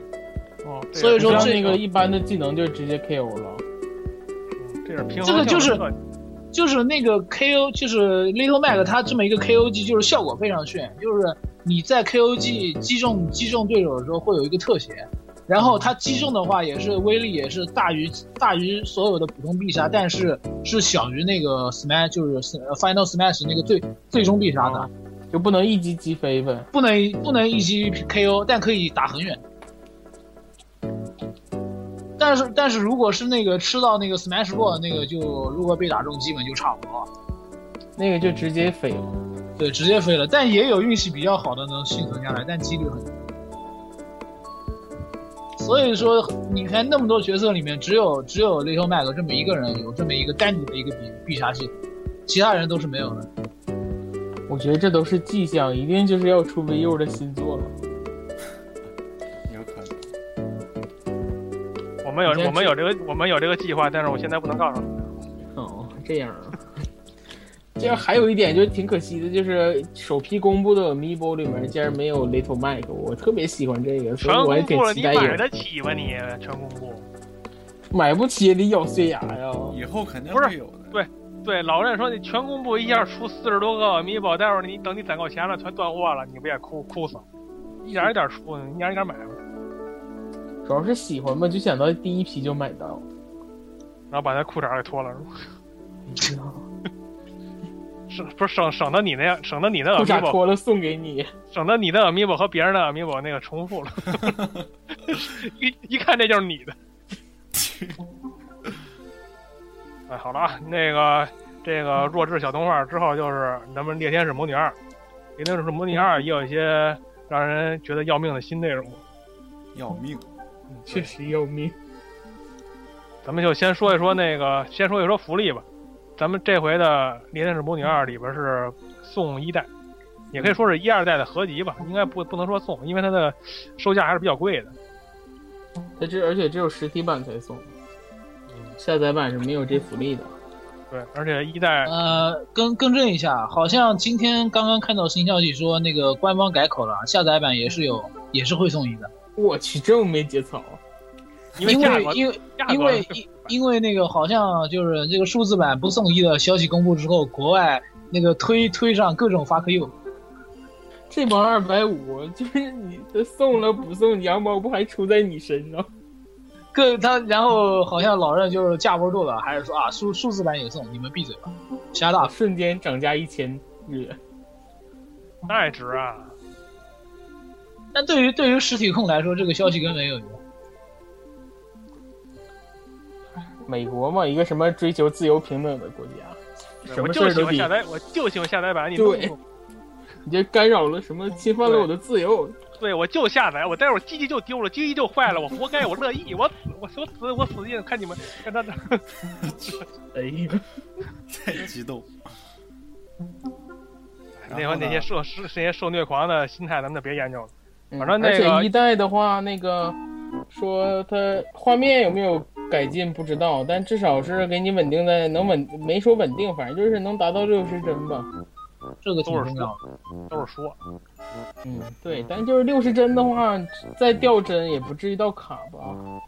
所以说这
个一般的技能就直接 KO 了。
嗯这是平衡
这个就是就是那个 KO，就是 Little Mac，它这么一个 KOG，就是效果非常炫，就是你在 KOG 击中击中对手的时候会有一个特写，然后它击中的话也是威力也是大于大于所有的普通必杀，但是是小于那个 Smash，就是呃 Final Smash 那个最最终必杀的。
就不能一击击飞呗。
不能不能一击 KO，但可以打很远。但是但是如果是那个吃到那个 Smash Ball 那个就如果被打中，基本就差不多了。
那个就直接飞了。
对，直接飞了。但也有运气比较好的能幸存下来，但几率很低。所以说，你看那么多角色里面，只有只有 Little Mac 这么一个人有这么一个单独的一个必必杀技，其他人都是没有的。
我觉得这都是迹象，一定就是要出 VU 的新作了。
们有我们有这个我们有这个计划，但是我现在不能告诉你。
哦，这样啊。这样还有一点就是挺可惜的，就是首批公布的 Amiibo 里面竟然没有 Little Mike，我特别喜欢这个，所
全
以我还挺
公布了，
期待。
你买得起吗你？全公布。
买不起也得咬碎牙呀。
以后肯定
不是
会有的。
对对，老任说你全公布一下出四十多个 Amiibo，待会儿你等你攒够钱了，全断货了，你不也哭哭死？一点一点出，一点一点买吧，
主要是喜欢嘛，就想到第一批就买到。
然后把那裤衩给脱了，是吧？[laughs] 省不是省省得你那样，省得你那
裤衩
Amiibo，
脱了送给你，
省得你的 Amiibo 和别人的 Amiibo 那个重复了，[laughs] 一一看这就是你的。[laughs] 哎，好了啊，那个这个弱智小动画之后就是咱们《猎天使魔女二》，《猎天使魔女二》也有一些让人觉得要命的新内容。
要命！
确实要命。
咱们就先说一说那个，先说一说福利吧。咱们这回的《猎天使魔女二》里边是送一代，也可以说是一二代的合集吧，应该不不能说送，因为它的售价还是比较贵的。
它这而且只有实体版才送，下载版是没有这福利的。
对，而且一代
呃，更更正一下，好像今天刚刚看到新消息说那个官方改口了，下载版也是有，也是会送一的。
我去，这么没节操！
因为因为因为因因为那个好像就是这个数字版不送一的消息公布之后，国外那个推推上各种 fuck you，
这帮二百五，就是你这送了不送，羊毛不还出在你身上？
各他然后好像老任就是架不住了，还是说啊数数字版也送，你们闭嘴吧，瞎大
瞬间涨价一千日元。
那也值啊！
但对于对于实体控来说，这个消息根本没有用。
美国嘛，一个什么追求自由平等的国家，什
我
么事儿都得
就喜欢下，载，我就喜欢下载版，你
对 [laughs] 你这干扰了什么，侵犯了我的自由。
对，我就下载，我待会儿机器就丢了，机器就坏了，我活该，我乐意，我死，我我死，我死劲，看你们看他 [laughs]
哎呀，
太激动。[laughs]
那会那些受是那些受虐狂的心态，咱们就别研究了。
嗯
反正那个
而且一代的话，那个说它画面有没有改进不知道，但至少是给你稳定在能稳，没说稳定，反正就是能达到六十帧吧。
这个挺
都是
重要的。
都是说，
嗯，对，但就是六十帧的话，再掉帧也不至于到卡吧。
嗯，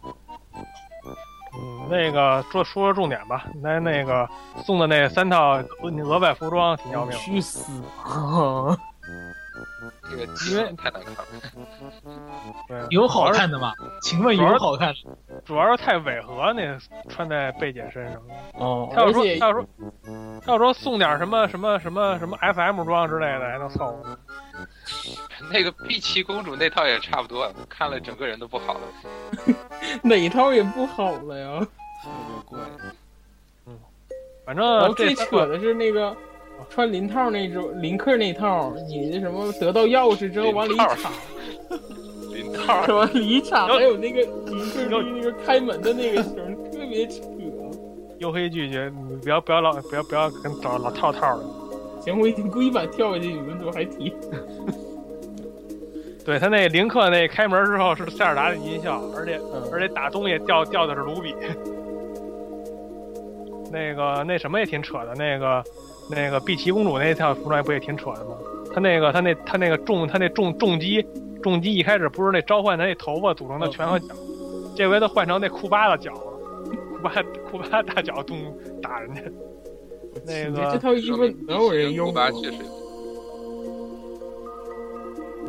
那个说说说重点吧，那那个送的那三套额额外服装挺要命的。
去死吧！
这个
因为
太难看了。
对，
有好看的吗？请问有好看的？
主要是太违和，那穿在贝姐身上。
哦，
他要说
而且
他要说他要说送点什么什么什么什么 SM 装之类的，还能凑合。[laughs]
那个碧琪公主那套也差不多，看了整个人都不好了。[laughs]
哪套也不好了呀。
特别怪。
嗯反
正这
最扯的是那个穿林套那种林克那套，你那什么得到钥匙之后往里插，
林套 [laughs]
什么里一插，
有
还有那个林克那个开门的那个绳，特别扯。
黝黑拒绝，你不要不要老不要不要跟找老套套的。
行，我已经故意把跳下去，你们怎么还提？[laughs]
对他那林克那开门之后是塞尔达的音效，而且
嗯
而且打东西掉掉的是卢比。那个那什么也挺扯的，那个那个碧琪公主那套服装不也挺扯的吗？他那个他那他那个重他那重重击重击一开始不是那召唤他那头发组成的拳和脚，这回他换成那库巴的脚了，库巴库巴大脚动打人家。那
个这
个
套衣服能有人用吗？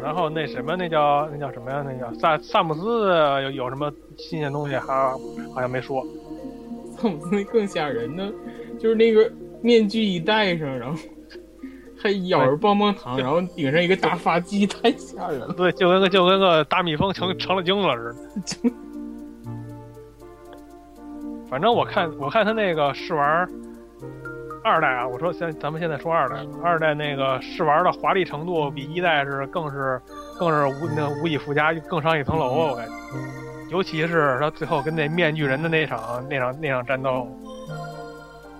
然后那什么那叫那叫什么呀？那叫萨萨姆斯有有什么新鲜东西还好像没说。萨
萨姆斯那更吓人呢，就是那个面具一戴上，然后还还咬着棒棒糖，然后顶上一个大发髻，[laughs] 太吓人了。
对，就跟个就跟个大蜜蜂成成了精了似的。[laughs] 反正我看我看他那个试玩二代啊，我说现咱们现在说二代，二代那个试玩的华丽程度比一代是更是更是无那无以复加，更上一层楼啊，我感觉。尤其是他最后跟那面具人的那场那场那场战斗，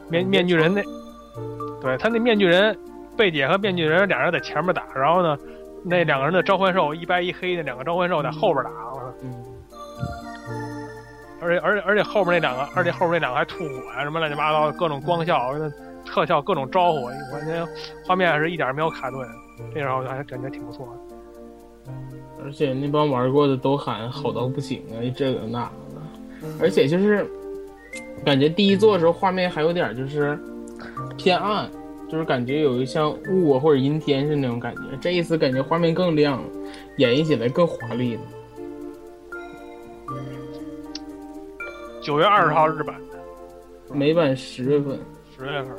面面具人那，对他那面具人贝姐和面具人俩人在前面打，然后呢，那两个人的召唤兽一白一黑那两个召唤兽在后边打，而且而且而且后边那两个，而且后边那两个还吐火呀、什么乱七八糟的各种光效、特效、各种招呼，完全画面是一点没有卡顿，这时候还感觉挺不错的。
而且那帮玩过的都喊好到不行啊，这个那个的。而且就是感觉第一座的时候画面还有点就是偏暗，就是感觉有一像雾啊或者阴天是那种感觉。这一次感觉画面更亮，演绎起来更华丽了。
九月二十号日版，
美版十月份，
十月份，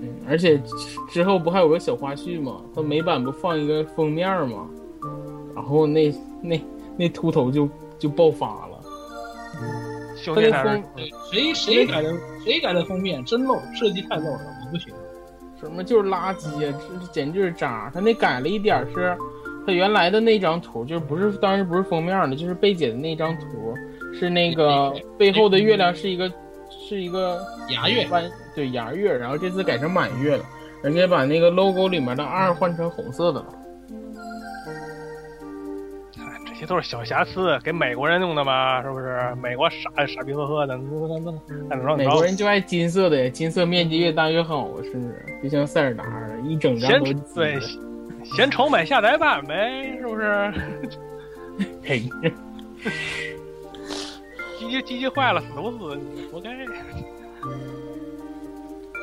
嗯，而且之后不还有个小花絮吗？它美版不放一个封面吗？然后那那那秃头就就爆发了。
胸前还是
它那封
谁谁改的谁改的封面真漏，设计太漏了，我不行。
什么就是垃圾啊，这简直就是渣。他那改了一点儿是，他原来的那张图就是不是当时不是封面的，就是贝姐的那张图是那个背后的月亮是一个是一个
牙月
弯对牙月，然后这次改成满月了，人家把那个 logo 里面的二换成红色的了。
些都是小瑕疵，给美国人用的嘛，是不是？美国傻傻逼呵呵的，那那那么
美？国人就爱金色的，金色面积越大越好，是不是？就像塞尔达一整张
嫌
都是
对嫌丑买下载版呗，是不是？[laughs] [laughs]
嘿，
机器机器坏了死不死，你活该。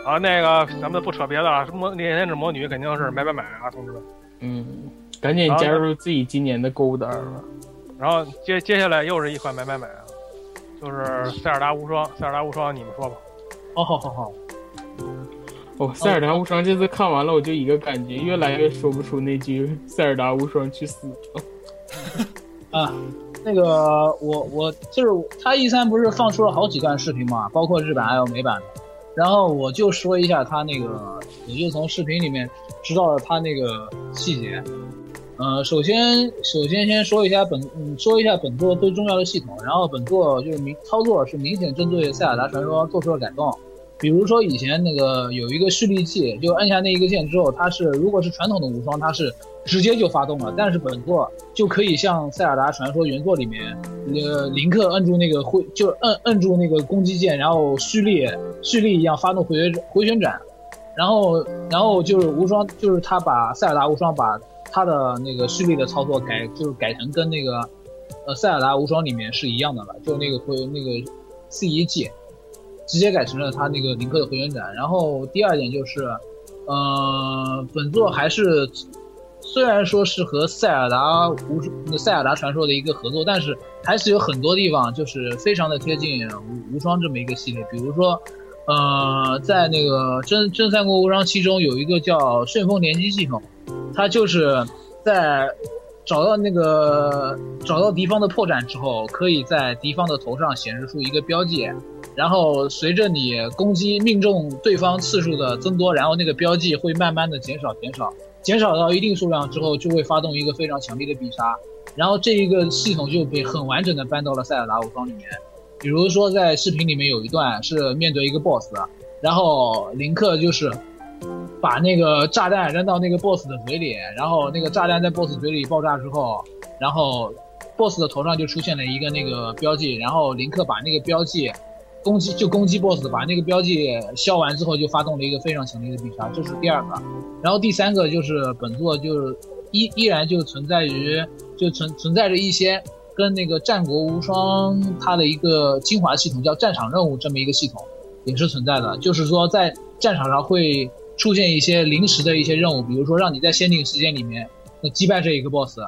啊，那个咱们不扯别的了，魔猎天使魔女肯定是买买买啊，同志们。
嗯，赶紧加入自己今年的购物单吧。
然后接接下来又是一款买买买啊，就是塞尔达无双。塞尔达无双，你们说吧。
哦好好好，
哦，塞尔达无双这次看完了，我就一个感觉，越来越说不出那句“塞尔达无双去死吧 [laughs]
啊，那个我我就是他一三不是放出了好几段视频嘛，包括日版还有美版的，然后我就说一下他那个，我就从视频里面知道了他那个细节。呃，首先首先先说一下本嗯说一下本作最重要的系统，然后本作就是明操作是明显针对塞尔达传说做出了改动。比如说以前那个有一个蓄力器，就按下那一个键之后，它是如果是传统的无双，它是直接就发动了，但是本作就可以像《塞尔达传说》原作里面，呃，林克摁住那个挥，就摁摁住那个攻击键，然后蓄力蓄力一样发动回回旋斩，然后然后就是无双，就是他把塞尔达无双把他的那个蓄力的操作改，就是改成跟那个呃塞尔达无双里面是一样的了，就那个回那个 C 一 G。直接改成了他那个林克的回旋斩。然后第二点就是，呃，本作还是虽然说是和塞尔达无那塞尔达传说的一个合作，但是还是有很多地方就是非常的贴近无无双这么一个系列。比如说，呃，在那个真真三国无双七中有一个叫旋风连击系统，它就是在找到那个找到敌方的破绽之后，可以在敌方的头上显示出一个标记。然后随着你攻击命中对方次数的增多，然后那个标记会慢慢的减少减少，减少到一定数量之后，就会发动一个非常强力的必杀。然后这一个系统就被很完整的搬到了塞尔达武装里面。比如说在视频里面有一段是面对一个 BOSS，然后林克就是把那个炸弹扔到那个 BOSS 的嘴里，然后那个炸弹在 BOSS 嘴里爆炸之后，然后 BOSS 的头上就出现了一个那个标记，然后林克把那个标记。攻击就攻击 BOSS，把那个标记消完之后，就发动了一个非常强力的必杀，这是第二个。然后第三个就是本作就是依依然就存在于就存存在着一些跟那个战国无双它的一个精华系统叫战场任务这么一个系统也是存在的，就是说在战场上会出现一些临时的一些任务，比如说让你在限定时间里面击败这一个 BOSS，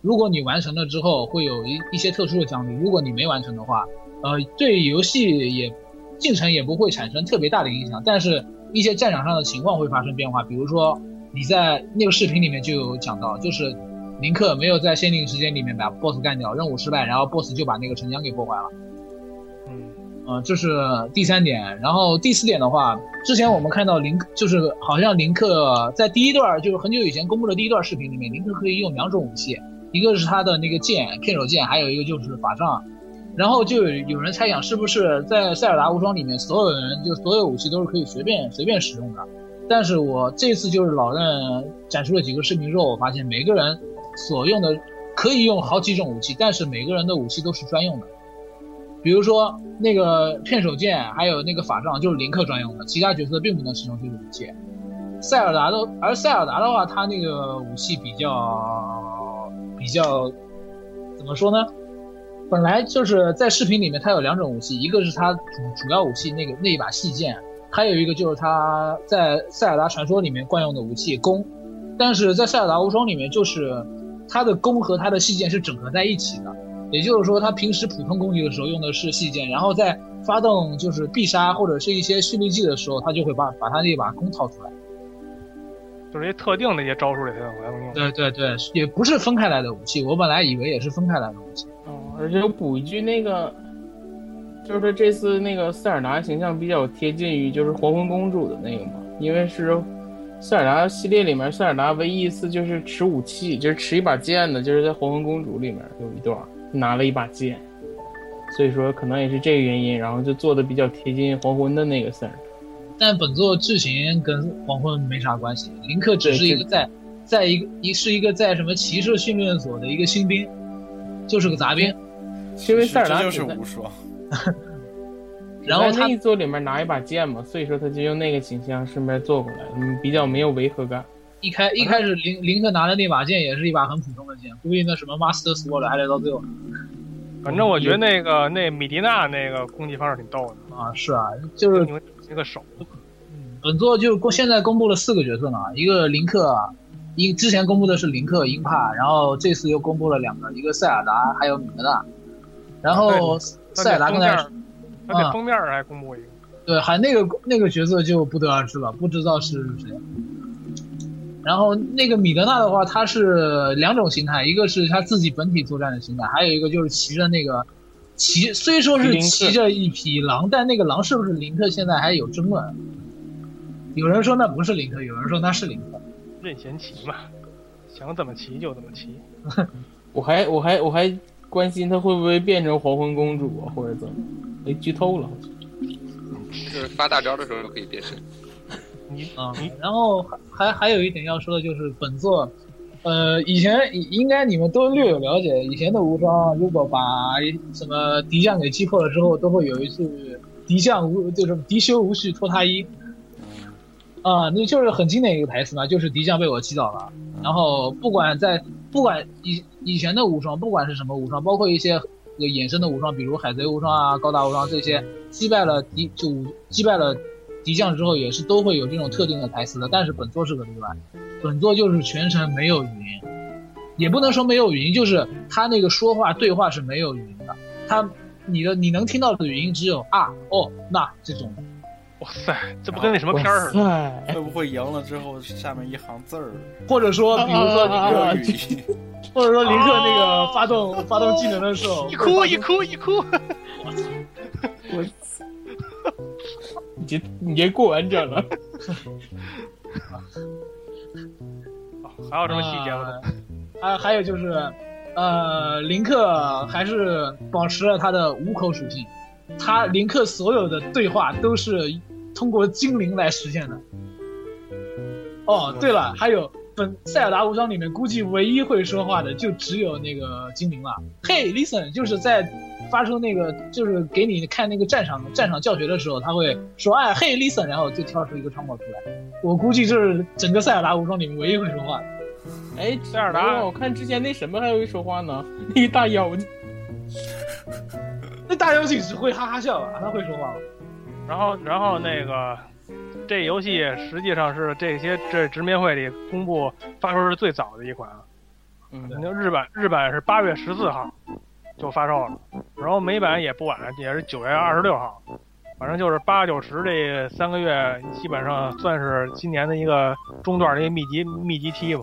如果你完成了之后会有一一些特殊的奖励，如果你没完成的话。呃，对游戏也进程也不会产生特别大的影响，但是一些战场上的情况会发生变化。比如说，你在那个视频里面就有讲到，就是林克没有在限定时间里面把 BOSS 干掉，任务失败，然后 BOSS 就把那个城墙给破坏了。
嗯，
呃，这是第三点。然后第四点的话，之前我们看到林克，就是好像林克在第一段，就是很久以前公布的第一段视频里面，林克可以用两种武器，一个是他的那个剑，片手剑，还有一个就是法杖。然后就有人猜想，是不是在塞尔达无双里面，所有人就所有武器都是可以随便随便使用的？但是我这次就是老任展出了几个视频之后，我发现每个人所用的可以用好几种武器，但是每个人的武器都是专用的。比如说那个片手剑，还有那个法杖，就是林克专用的，其他角色并不能使用这个武器。塞尔达的，而塞尔达的话，他那个武器比较比较怎么说呢？本来就是在视频里面，他有两种武器，一个是他主主要武器那个那一把细剑，还有一个就是他在塞尔达传说里面惯用的武器弓。但是在塞尔达无双里面，就是他的弓和他的细剑是整合在一起的，也就是说他平时普通攻击的时候用的是细剑，然后在发动就是必杀或者是一些蓄力技的时候，他就会把把他那把弓掏出来。
就是一些特定的一些招数里才能才能用。
对对对，也不是分开来的武器，我本来以为也是分开来的武器。
哦，而且我补一句，那个就是这次那个塞尔达形象比较贴近于就是黄昏公主的那个嘛，因为是塞尔达系列里面塞尔达唯一一次就是持武器，就是持一把剑的，就是在黄昏公主里面有一段拿了一把剑，所以说可能也是这个原因，然后就做的比较贴近黄昏的那个塞尔达。
但本作剧情跟黄昏没啥关系，林克只是一个在在一个一是一个在什么骑士训练所的一个新兵，就是个杂兵。
因为塞尔达
就是无双。
然后他
那一作里面拿一把剑嘛，所以说他就用那个形象顺便做过来，嗯，比较没有违和感。
一开一开始林林克拿的那把剑也是一把很普通的剑，估计那什么 Master Sword 还得到最后。
反正我觉得那个那米迪娜那个攻击方式挺逗的，
啊，是啊，就是
你那个手，
本作就公现在公布了四个角色嘛，一个林克，一之前公布的是林克、英帕，然后这次又公布了两个，一个塞尔达，还有米德纳。然后塞尔达刚才
他那封面儿还公布一个，
对，还那个那个角色就不得而知了，不知道是谁。然后那个米德纳的话，他是两种形态，一个是他自己本体作战的形态，还有一个就是骑着那个骑，虽说是骑着一匹狼，但那个狼是不是林克现在还有争论。有人说那不是林克，有人说那是林克。
任贤齐嘛，想怎么骑就怎么骑。[laughs]
我还我还我还关心他会不会变成黄昏公主啊，或者怎么？哎，剧透了，
就是发大招的时候就可以变身。
你
啊
你，
然后还还有一点要说的就是本作，呃，以前应该你们都略有了解，以前的无双如果把什么敌将给击破了之后，都会有一句敌将无就是敌修无序脱他衣，啊，那就是很经典一个台词嘛，就是敌将被我击倒了。然后不管在不管以以前的无双，不管是什么无双，包括一些这个衍生的无双，比如海贼无双啊、高达无双这些，击败了敌就击败了敌将之后，也是都会有这种特定的台词的。但是本作是个例外，本作就是全程没有语音，也不能说没有语音，就是他那个说话对话是没有语音的。他你的你能听到的语音只有啊哦那这种。
哇塞，这不跟那什么片儿似的？
塞，
会不会赢了之后下面一行字儿？
或者说，比如说林克，
啊
没有语音，
或者说林克那个发动发动技能的时候，
一哭一哭一哭，
我，你这你这过完整了。[laughs]
还有什么细节吗？
呃还还有就是，呃，林克还是保持了他的五口属性，他林克所有的对话都是通过精灵来实现的。哦，对了，还有本《塞尔达无双》里面估计唯一会说话的就只有那个精灵了。嘿，listen，就是在发出那个就是给你看那个战场战场教学的时候，他会说哎嘿 listen，然后就跳出一个窗口出来。我估计这是整个《塞尔达无双》里面唯一会说话的。
哎，
塞尔达
我看之前那什么还会说话呢，[laughs] 那个大妖精。[laughs]
那大妖精只会哈哈笑吧？他会说话吗？
然后然后那个这游戏实际上是这些这直面会里公布发售是最早的一款啊。
嗯，
那日版日版是八月十四号就发售了，然后美版也不晚，也是九月二十六号。反正就是八九十这三个月，基本上算是今年的一个中段的一个密集密集期吧。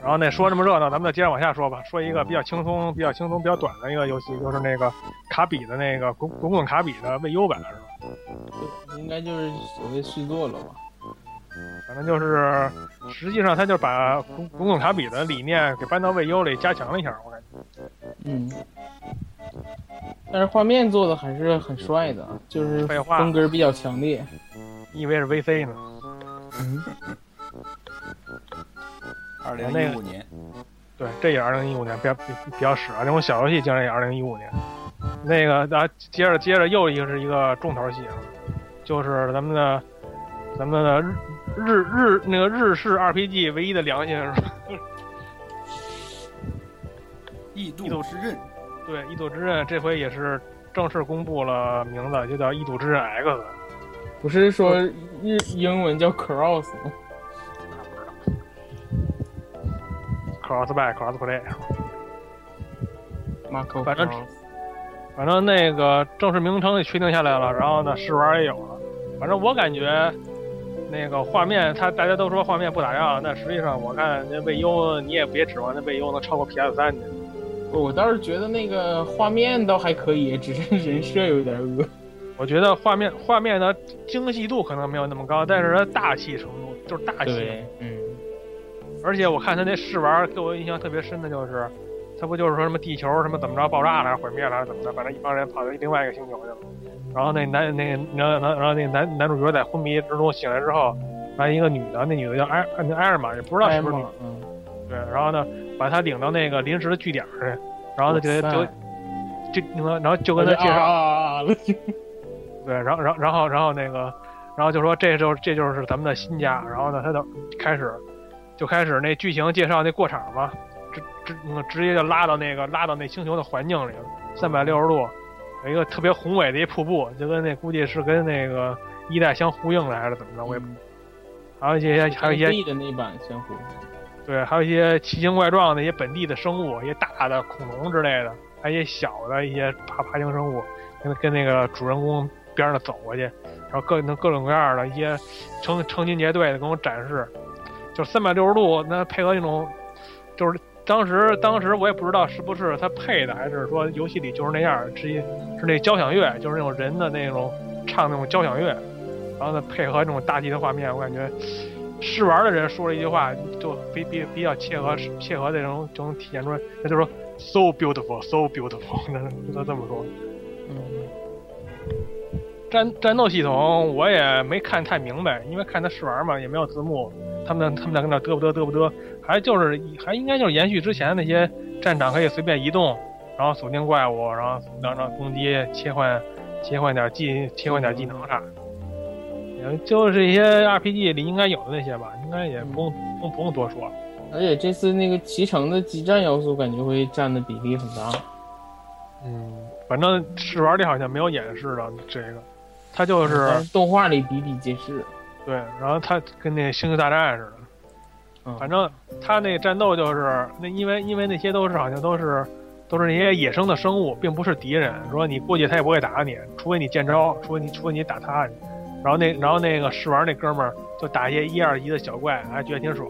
然后那说这么热闹，咱们就接着往下说吧。说一个比较轻松、比较轻松、比较短的一个游戏，就是那个卡比的那个滚滚滚卡比的 VU 版，是吧？
应该就是所谓续作了吧？
反正就是，实际上他就把滚滚滚卡比的理念给搬到 VU 里加强了一下，我感觉。
嗯，但是画面做的还是很帅的，就是风格比较强烈。
你以为是 VC 呢？
嗯，
二零
那个
一五年，
对，这也二零一五年，比较比比较屎啊！那种小游戏竟然也二零一五年。那个，大家接着接着又一个是一个重头戏啊，就是咱们的咱们的日日日那个日式 RPG 唯一的良心是吧？
异度之刃，
对，《异度之刃》这回也是正式公布了名字，就叫《异度之刃 X》。
不是说日英文叫 cross 吗
？Crossbuy
Crossplay，Marco
反正反正那个正式名称也确定下来了，然后呢试玩也有了。反正我感觉那个画面，他大家都说画面不咋样，但实际上我看那 VU 你也别指望那 VU 能超过 PS 三去。
我倒是觉得那个画面倒还可以，只是人设有点恶。
我觉得画面画面的精细度可能没有那么高，但是它大气程度就是大气。
嗯，
而且我看他那试玩给我印象特别深的就是，他不就是说什么地球什么怎么着爆炸了，毁灭了，还是怎么着，反正一帮人跑到另外一个星球去了。然后那男那个然后然后那个男男主角在昏迷之中醒来之后，来一个女的，那女的叫埃那埃尔玛，也不知道是不是
嗯，
对，然后呢把他领到那个临时的据点去，然后呢就就就那个然后就跟他介绍。
啊了，
对，然后然后然后然后那个，然后就说这就是这就是咱们的新家，然后呢，他就开始就开始那剧情介绍那过场嘛，直直那个直接就拉到那个拉到那星球的环境里了，三百六十度，有一个特别宏伟的一瀑布，就跟那估计是跟那个一代相呼应的还是怎么着，我也不，还有一些还有一些
的那版相互，
对，还有一些奇形怪状的一些本地的生物，一些大的恐龙之类的，还有一些小的一些爬爬行生物，跟跟那个主人公边上走过去，然后各各种各样的一些成成群结队的跟我展示，就三百六十度，那配合那种，就是当时当时我也不知道是不是他配的，还是说游戏里就是那样，是一是那交响乐，就是那种人的那种唱那种交响乐，然后呢配合这种大气的画面，我感觉。试玩的人说了一句话，就比比比较切合切合这种就能体现出来，他就说 so beautiful, so beautiful，[laughs] 那那这么说。
嗯，
战战斗系统我也没看太明白，因为看他试玩嘛，也没有字幕，他们他们在跟那嘚不嘚嘚不嘚，还就是还应该就是延续之前那些战场可以随便移动，然后锁定怪物，然后然后攻击切换切换点技切换点技能啥的。也就是一些 RPG 里应该有的那些吧，应该也不用不用不用多说。
而且这次那个骑乘的激战要素感觉会占的比例很大。
嗯，反正试玩里好像没有演示的这个，它就是
动画里比比皆是。
对，然后它跟那星球大战似的，
嗯，
反正它那战斗就是那因为因为那些都是好像都是都是那些野生的生物，并不是敌人。说你过去他也不会打你，除非你见招，除非你除非你打他。然后那然后那个试玩那哥们儿就打一些一二级的小怪，还觉得挺爽。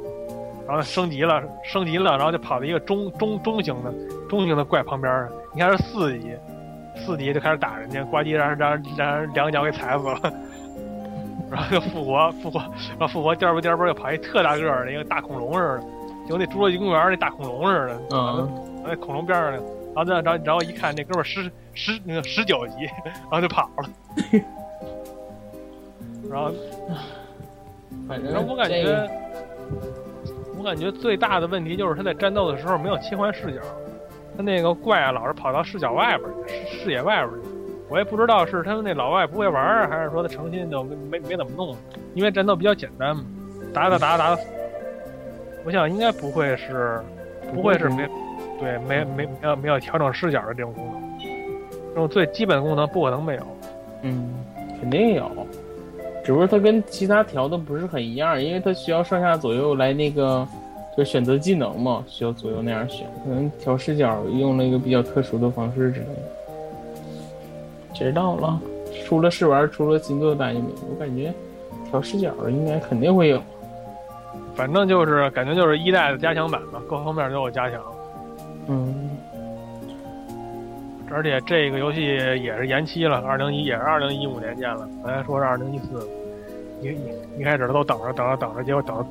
然后升级了，升级了，然后就跑到一个中中中型的中型的怪旁边儿，你看是四级，四级就开始打人家，呱唧让人让人让人两脚给踩死了，[laughs] 然后就复活复活，然后复活颠儿吧颠儿吧又跑一特大个儿的一个大恐龙似的，就跟那侏罗纪公园那大恐龙似的，
嗯，
那恐龙边上的，然后再然后然后一看那哥们儿十十那个十九级，[laughs] 然后就跑了，[laughs] 然后
反
正我感觉我感觉最大的问题就是他在战斗的时候没有切换视角，他那个怪啊老是跑到视角外边去，视视野外边去。我也不知道是他们那老外不会玩儿，还是说他诚心就没没没怎么弄。因为战斗比较简单嘛，打打打打打。我想应该不会是，不会是没，对没没没有没有调整视角的这种功能，这种最基本的功能不可能没有。
嗯，肯定有，只不过它跟其他调的不是很一样，因为它需要上下左右来那个，就选择技能嘛，需要左右那样选，可能调视角用了一个比较特殊的方式之类的。知道了。出了试玩，出了星座单元，我感觉调视角的应该肯定会有。
反正就是感觉就是一代的加强版吧，各方面都有加强。
嗯，
而且这个游戏也是延期了，二零一也是二零一五年见了，本来说是二零一四，一一一开始都等着等着等着，结果等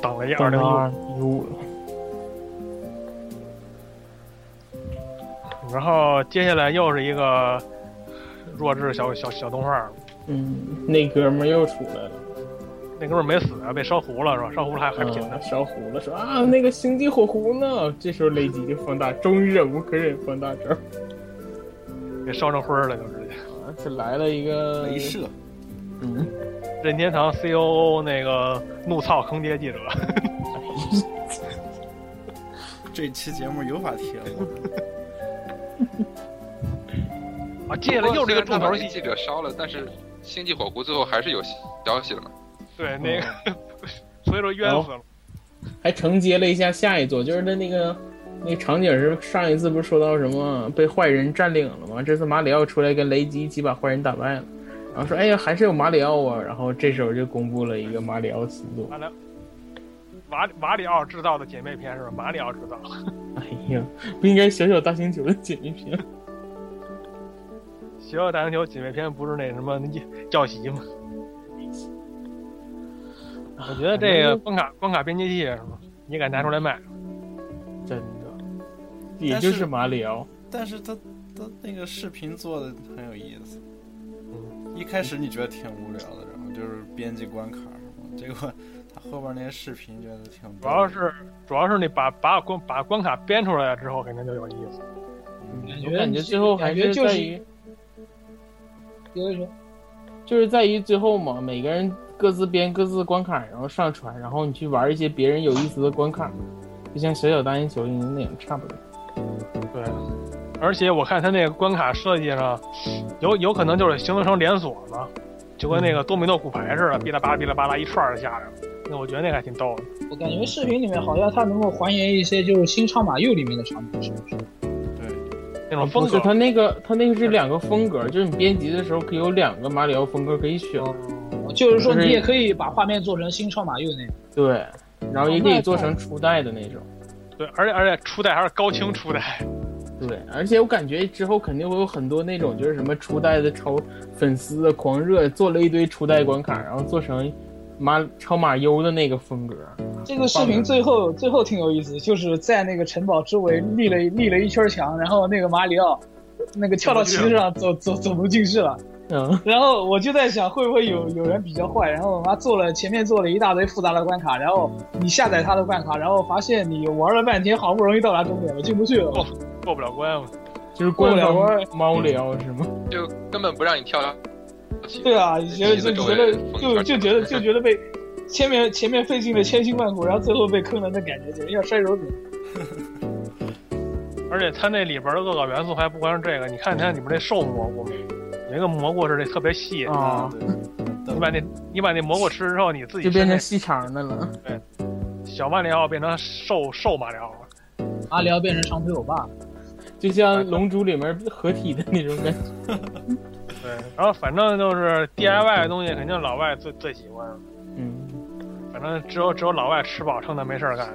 等了一二零一五。
一五。
然后接下来又是一个弱智小小小动画，
嗯，那哥们儿又出来了，
那哥们儿没死啊，被烧糊了是吧？烧糊了还还拼呢
嗯，烧糊了，说啊那个星际火狐呢？这时候雷吉就放大，终于忍无可忍放大招，
给烧成灰儿了，就直接。
啊，这来了一个
镭射，
嗯，
任天堂 COO 那个怒操坑爹记者，[laughs]
这期节目有法贴了？[laughs]
啊，接下来又是一个重头戏，
记者烧了，但是星际火狐最后还是有消息了嘛？
对那个，[laughs] 所以说冤死了。
还承接了一下下一座，就是他那个那场景是上一次不是说到什么被坏人占领了吗？这次马里奥出来跟雷吉一起把坏人打败了，然后说哎呀还是有马里奥啊，然后这时候就公布了一个马里奥死作，
马马里奥制造的姐妹篇是吧？马里奥制造，[laughs]
哎呀，不应该小小大星球的姐妹篇。
小小大星球姐妹篇不是那什么那教习吗？我觉得这个关卡关卡编辑器？你敢拿出来卖？
真的，也就是马里奥。
但是他他那个视频做的很有意思。
嗯，
一开始你觉得挺无聊的，然后就是编辑关卡什么，结果他后边那些视频觉得挺
主要是主要是你把把关把关卡编出来了之后，肯定就有意思。
感
觉感觉最后还
感觉就是
是在于，
有一说，
就是在于最后嘛，每个人各自编各自的关卡，然后上传，然后你去玩一些别人有意思的关卡，就像小小大星球那样差不多。
对，而且我看他那个关卡设计上，有有可能就是形成连锁嘛，就跟那个多米诺骨牌似的，哔啦吧啦哔啦吧啦一串儿就下来了。那我觉得那个还挺逗的。
我感觉视频里面好像它能够还原一些就是新超马鼬里面的场景，是不是？
对，
那种风格
不是，它那个它那个是两个风格，就是你编辑的时候可以有两个马里奥风格可以选，
就是说你也可以把画面做成新超马鼬那种。
对，然后也可以做成初代的那种。
对，而且而且初代还是高清初代，
对，而且我感觉之后肯定会有很多那种就是什么初代的超粉丝的狂热，做了一堆初代关卡，然后做成马超马优的那个风格。
这个视频最后最后挺有意思，就是在那个城堡周围立了立了一圈墙，然后那个马里奥那个跳到旗子上走走走不进去了。
嗯，
然后我就在想，会不会有有人比较坏，然后妈做了前面做了一大堆复杂的关卡，然后你下载他的关卡，然后发现你玩了半天，好不容易到达终点了，进不去了。
过不了关嘛。
就是
过不了
猫里奥是吗？
就根本不让你跳。
对啊，觉得就觉得就就
就
觉得就觉得被 [laughs] 前面前面费尽了千辛万苦，然后最后被坑了，那感觉简直要摔手指。[laughs]
而且它那里边的恶搞元素还不光是这个，你看它里边那兽蘑菇，有一个蘑菇是那特别细，
啊，
对，
你把那你把那蘑菇吃之后，你自己
就变成细长的了。
对小马里奥变成瘦瘦马里奥了。
马里奥变成长腿欧巴，
就像《龙珠》里面合体的那种感觉。[laughs]
对，然后反正就是 DIY 的东西，肯定老外最最喜欢。
嗯，
反正只有只有老外吃饱撑的没事儿干。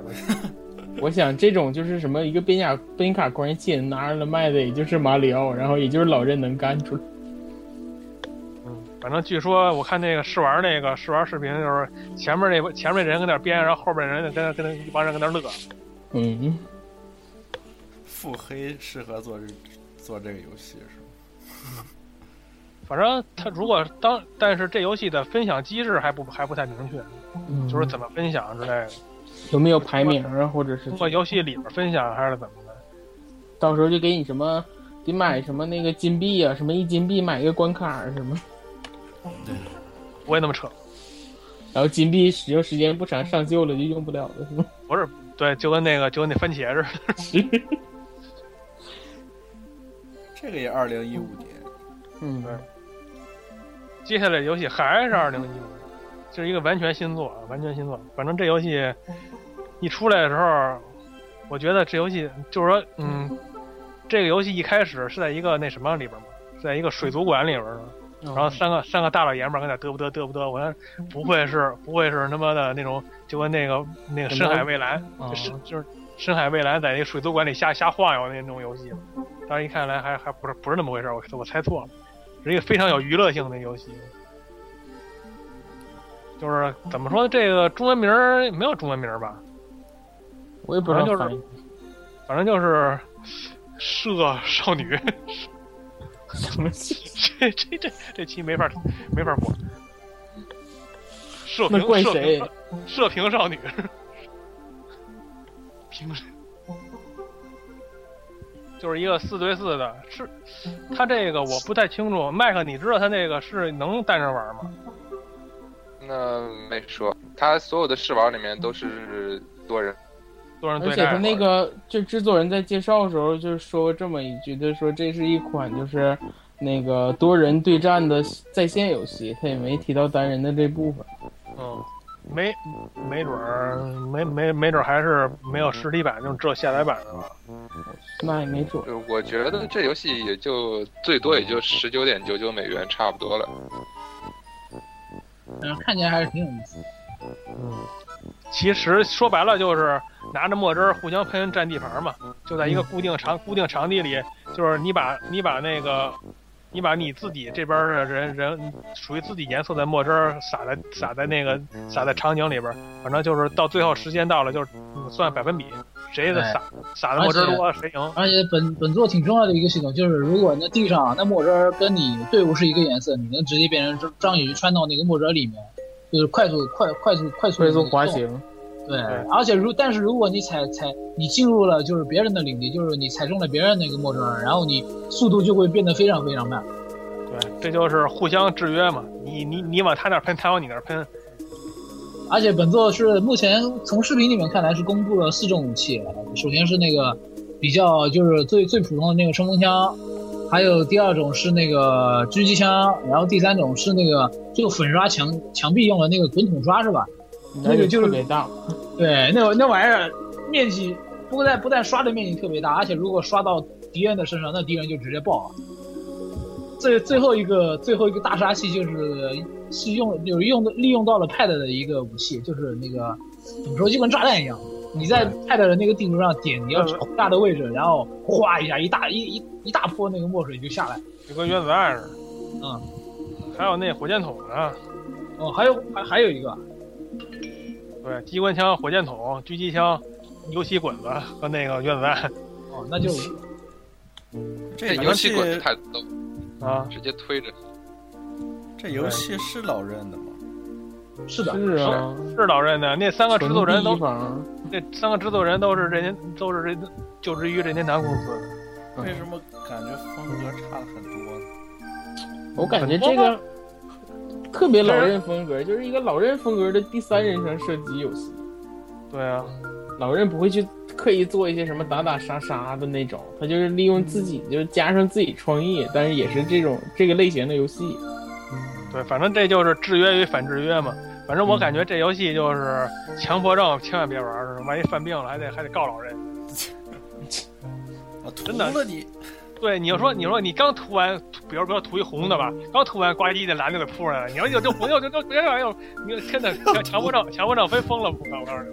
[laughs]
我想这种就是什么一个边卡边卡关系拿着了卖的，也就是马里奥，然后也就是老任能干出来。
嗯，反正据说我看那个试玩那个试玩视频，就是前面那前面人跟那编，然后后边人跟那跟那一帮人跟那乐。
嗯，
腹黑适合做这做这个游戏是吗？[laughs]
反正他如果当，但是这游戏的分享机制还不还不太明确，
嗯 [laughs]
就是怎么分享之类的，
有没有排名啊，或者是
通过游戏里边分享还是怎么的？
到时候就给你什么得买什么那个金币啊，什么一金币买一个关卡啊什么，
不会那么扯。
然后金币使用时间不长，上旧了就用不了了，是吗？
不是，对，就跟那个就跟那番茄似的。[laughs]
这个也二零一五年，
嗯，
接下来游戏还是二零一五，就是一个完全新作，啊完全新作。反正这游戏一出来的时候，我觉得这游戏就是说，嗯，这个游戏一开始是在一个那什么里边嘛，在一个水族馆里边然后三个三个大老爷们儿跟那嘚不嘚嘚不嘚，我说不会是 [laughs] 不会是他妈的那种就跟那个那个深海蔚蓝，
啊
就是就是深海蔚蓝在那个水族馆里瞎瞎晃悠的那种游戏，当时一看来还还不是不是那么回事儿，我我猜错了，是一个非常有娱乐性的游戏。就是怎么说呢？这个中文名儿没有中文名儿吧？
我也不知道
反正就是反正就是 [laughs] 射少女，[laughs]
什么。
这这这这期没法没法播。射
那
频射
怪谁
频射屏少女，[laughs] 凭谁？就是一个四对四的，是他这个我不太清楚。麦克，你知道他那个是能单人玩吗？
那没说，他所有的试玩里面都是多人。
多人
而且他。那个就制作人在介绍的时候就说这么一句，他说这是一款就是那个多人对战的在线游戏，他也没提到单人的这部分。
嗯，没没准儿没没没准儿还是没有实体版，就只有下载版的吧。
那也没准儿。
我觉得这游戏也就最多也就十九点九九美元，差不多了。
嗯，看起来还是挺有意思。
嗯，其实说白了就是拿着墨汁儿互相喷占地盘嘛，就在一个固定场固定场地里，就是你把你把那个。你把你自己这边的人人属于自己颜色的墨汁儿撒在撒在那个撒在场景里边儿，反正就是到最后时间到了，就是算百分比，谁的撒撒的墨汁儿多谁赢。
而且本本作挺重要的一个系统，就是如果那地上那墨汁儿跟你队伍是一个颜色，你能直接变成章章鱼穿到那个墨汁儿里面，就是快速快快速快速
快速滑行，
对，而且如但是如果你踩踩你进入了就是别人的领地，就是你踩中了别人那个墨汁儿，然后你速度就会变得非常非常慢。
对，这就是互相制约嘛。你你你往他那儿喷，他往你那儿喷。
而且本作是目前从视频里面看来是公布了四种武器，首先是那个比较就是最最普通的那个冲锋枪，还有第二种是那个狙击枪，然后第三种是那个就粉刷墙墙壁用的那个滚筒刷是吧？那个就是
特别大。
对，那那玩意儿面积不但不但刷的面积特别大，而且如果刷到敌人的身上，那敌人就直接爆了。最最后一个最后一个大杀器就是是用有用的利用到了 Pad 的一个武器，就是那个怎么说就跟炸弹一样，你在泰坦的那个地图上点你要找炸的位置，然后哗一下一大一一一大泼那个墨水就下来。
就跟原子弹似的。
嗯，
还有那火箭筒呢。
哦，还有还还有一个，
对，机关枪、火箭筒、狙击枪、游戏滚子和那个原子弹。
哦，那就 [laughs]
这游戏滚太逗
啊，
直接推着。
这游戏是老任的吗？
是的，
是啊，
是老任的。那三个制作人都
纯地方，
那三个制作人都是任天，都是这就职于任天堂公司。
为什么感觉风格差了很多呢？
我感觉这个特别老任风格，就是一个老任风格的第三人称射击游戏。
对啊，
老任不会去刻意做一些什么打打杀杀的那种，他就是利用自己，就是加上自己创意，但是也是这种这个类型的游戏。
对，反正这就是制约与反制约嘛。反正我感觉这游戏就是强迫症，千万别玩儿，万一犯病了还得还得告老任。[laughs]
我
真的
了你，
对，你要说你说你刚涂完，比如比如涂一红的吧，刚涂完呱唧那蓝就给扑上来了，你要就就红就就就别玩意儿，你真的 [laughs] 强强迫症，强迫症非疯了不可，我告诉你。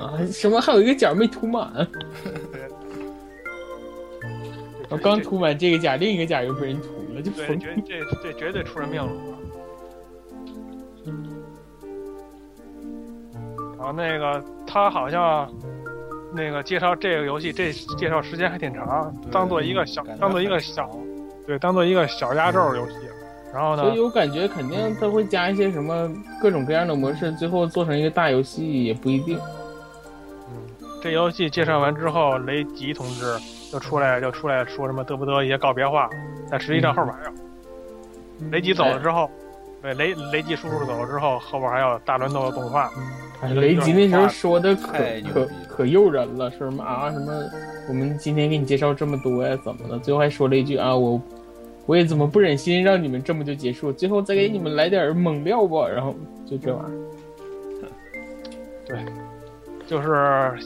啊，什么还有一个角没涂满，[laughs] 我刚涂满这个甲，另一个甲又被人涂了，就
对，
疯。
绝这这绝对出人命了。后那个他好像那个介绍这个游戏，这介绍时间还挺长，当做一个小，当做一个小，对，当做一个小压轴游戏。然后呢
所以，我感觉肯定他会加一些什么各种各样的模式，最后做成一个大游戏也不一定。
这游戏介绍完之后，雷吉同志就出来就出来说什么得不得一些告别话，但实际上后边还有。雷吉走了之后，对雷雷吉叔叔走了之后，后边还有大乱斗的动画。
哎，雷吉那时候说的可可可诱人了，说什么啊什么，我们今天给你介绍这么多呀，怎么了？最后还说了一句啊，我我也怎么不忍心让你们这么就结束，最后再给你们来点猛料吧，然后就这玩意儿。
对就是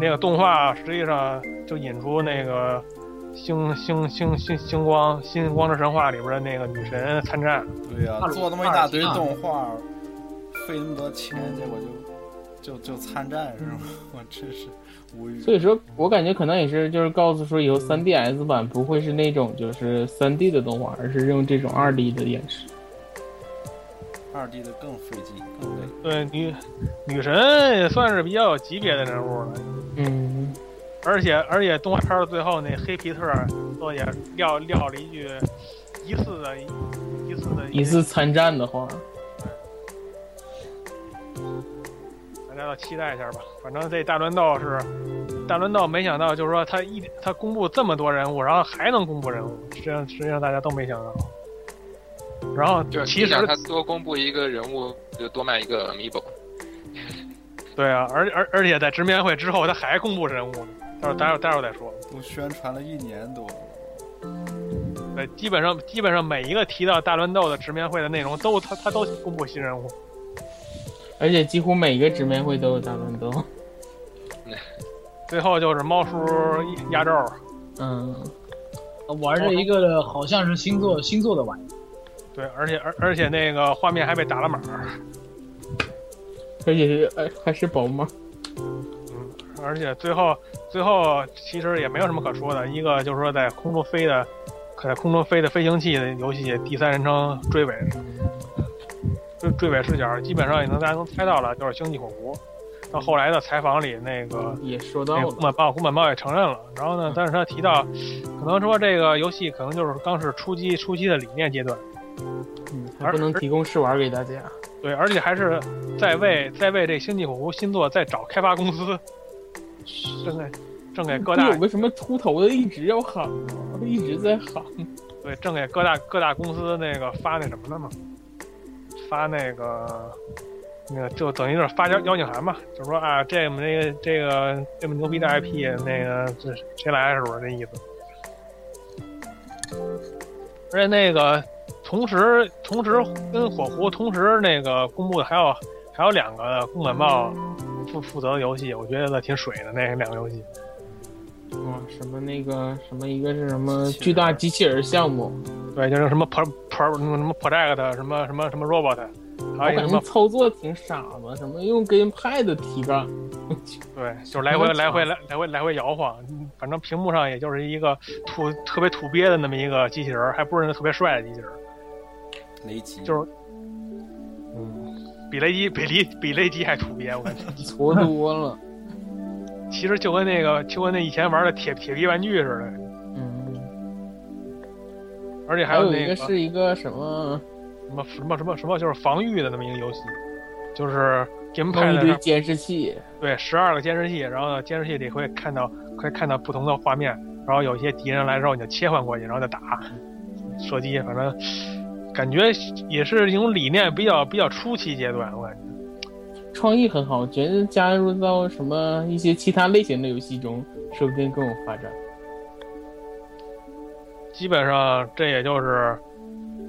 那个动画，实际上就引出那个星星星星星光星光之神话里边的那个女神参战。
对呀、
二
做那么一大堆动画，费那么多钱，结果就就就参战是吗？我真是无语。
所以说我感觉可能也是就是告诉说以后 3DS 版不会是那种就是 3D 的动画，而是用这种 2D 的演示。
二 D 的更费劲，更累。
对，女女神也算是比较有级别的人物了。
嗯，
而且而且动画片的最后那黑皮特说也撂撂了一句疑似的疑似的
疑似参战的话，
大家要期待一下吧。反正这大乱斗是大乱斗，没想到就是说他一他公布这么多人物，然后还能公布人物，实际上实际上大家都没想到。然后
就
其实
他多公布一个人物，就多卖一个 amiibo。
对啊，而而而且在直面会之后他还公布人物呢，待会儿待会儿待会儿再说。
都宣传了一年多了，
对，基本上基本上每一个提到大乱斗的直面会的内容都他他都公布新人物。
而且几乎每一个直面会都有大乱斗。
最后就是猫叔压轴，
嗯，
玩着一个好像是星座星座的玩意，
对，而且而而且那个画面还被打了码儿，
而且是呃还是宝马。
而且最后最后其实也没有什么可说的，一个就是说在空中飞的，可在空中飞的飞行器的游戏第三人称追尾，追追尾视角基本上也能大家能猜到了，就是星际火狐。到后来的采访里，那个
也说到
那个
了
宫本茂宫本茂也承认了。然后呢，但是他提到，可能说这个游戏可能就是刚是初期初期的理念阶段，
嗯，还不能提供试玩给大家。
对，而且还是在为在为这星际火狐新作在找开发公司，正在正给各大
有个什么秃头的一直要喊啊，一直在喊。[laughs]
对正给各大各大公司那个发那什么呢嘛，发那个那个就等于就是发邀邀请函嘛，就是说啊，这么那个这个这么牛逼的 IP，那个这谁来是不是这意思？而且那个同时同时跟火狐同时那个公布的还有还有两个宫本茂负负责的游戏，我觉得挺水的那两个游戏。
哇，什么那个什么一个是什么巨大机器人项目，
对，就是什么 pro pro 什么什么 project 什么什么什么 robot，
我感觉
还有什么
操作挺傻的，什么用 gamepad 体感。
对，就是来回 [laughs] 来回来来回来回摇晃，嗯反正屏幕上也就是一个土特别土鳖的那么一个机器人，还不是那特别帅的机器人，
雷吉
就是嗯，比雷吉比雷比雷吉还土鳖，我感觉。
搓多了。[laughs]
其实就跟那个就跟那以前玩的铁铁皮玩具似的，
嗯，
而且
还有一个
有那个
是一个什么？
什么什么什么什么就是防御的那么一个游戏，就是
弄
gamepad 上
一堆监视器，
对十二个监视器，然后呢监视器里会看到可以看到不同的画面，然后有一些敌人来之后你就切换过去，然后再打。射击，反正感觉也是一种理念比较比较初期阶段，我感觉。
创意很好，觉得加入到什么一些其他类型的游戏中，说不定更有发展。
基本上这也就是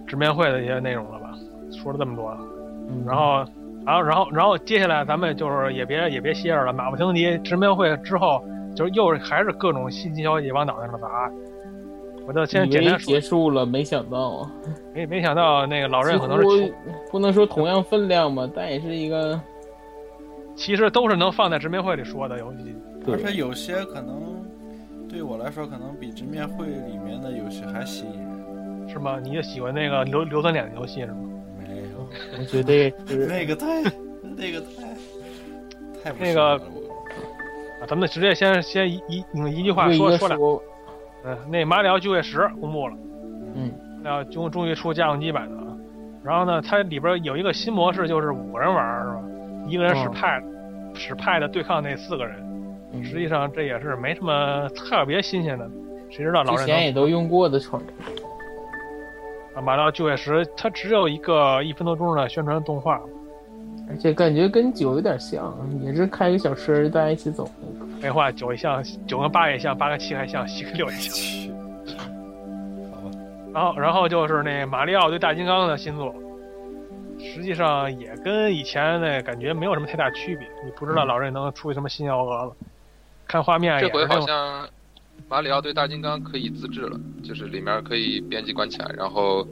直面会的一些内容了吧，说了这么多，
嗯，
然后，然后，然后，然后接下来咱们就是也别也别歇着了，马不停蹄直面会之后，就是又还是各种新奇消息往脑袋上砸。我就先
以为
简单说
结，束了，没想到啊
没没想到那个老任可能是
不能说同样分量吧，但也是一个
其实都是能放在直面会里说的游戏。
而且有些可能对我来说，可能比直面会里面的游戏还吸引人。
是吗？你也喜欢那个硫硫酸脸的游戏是吗？
没有，
我觉得 [laughs]
那个太，那个太，太不
那个咱们直接先先一一用一句话说说两，
说，
嗯，那马里奥就业十公布了，
嗯，
马里奥终终于出家用机版的了。然后呢，它里边有一个新模式，就是五个人玩是吧？一个人使
哦
派，使派的对抗那四个人。
嗯
实际上这也是没什么特别新鲜的，谁知道老
之前也都用过的。
啊，马里奥就业时，它只有一个一分多钟的宣传动画。
而且感觉跟九有点像，也是开个小车大家一起走那个。
废话，九也像，九跟八也像，八跟七还像，七跟六也像。
好吧，
然后，然后就是那马里奥对大金刚的新作，实际上也跟以前那感觉没有什么太大区别。你不知道老任能出什么新幺蛾子，看画面
这回好像马里奥对大金刚可以自制了，就是里面可以编辑关卡，然后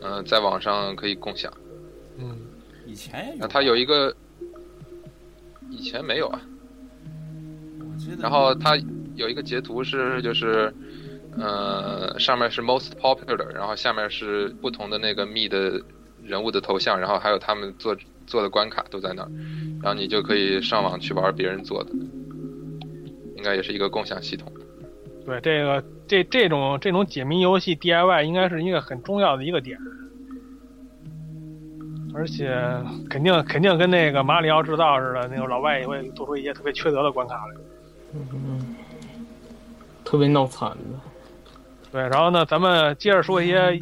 嗯、呃在网上可以共享。
嗯，
以前也有
那，它有一个以前没有啊，然后它有一个截图是就是，呃，上面是 most popular，然后下面是不同的那个 me 的人物的头像，然后还有他们做做的关卡都在那儿，然后你就可以上网去玩别人做的，应该也是一个共享系统。
对这个这这种这种解谜游戏 DIY 应该是一个很重要的一个点，而且肯定肯定跟那个马里奥制造似的，那个老外也会做出一些特别缺德的关卡来。
嗯，特别闹惨的。
对，然后呢，咱们接着说一些，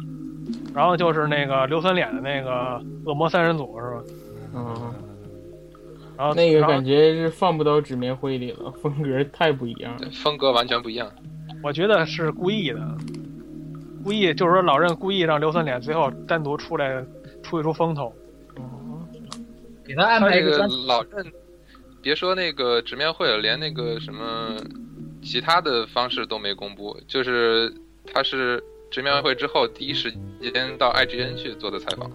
然后就是那个硫酸脸的那个恶魔三人组是吧？
嗯，
然后
那个感觉是放不到纸面灰里了，风格太不一样了。
风格完全不一样。
我觉得是故意的，故意就是说老任故意让硫酸脸最后单独出来出一出风头。
给他安排一个
老任，别说那个直面会了，连那个什么其他的方式都没公布，就是他是直面会之后第一时间到 IGN 去做的采访。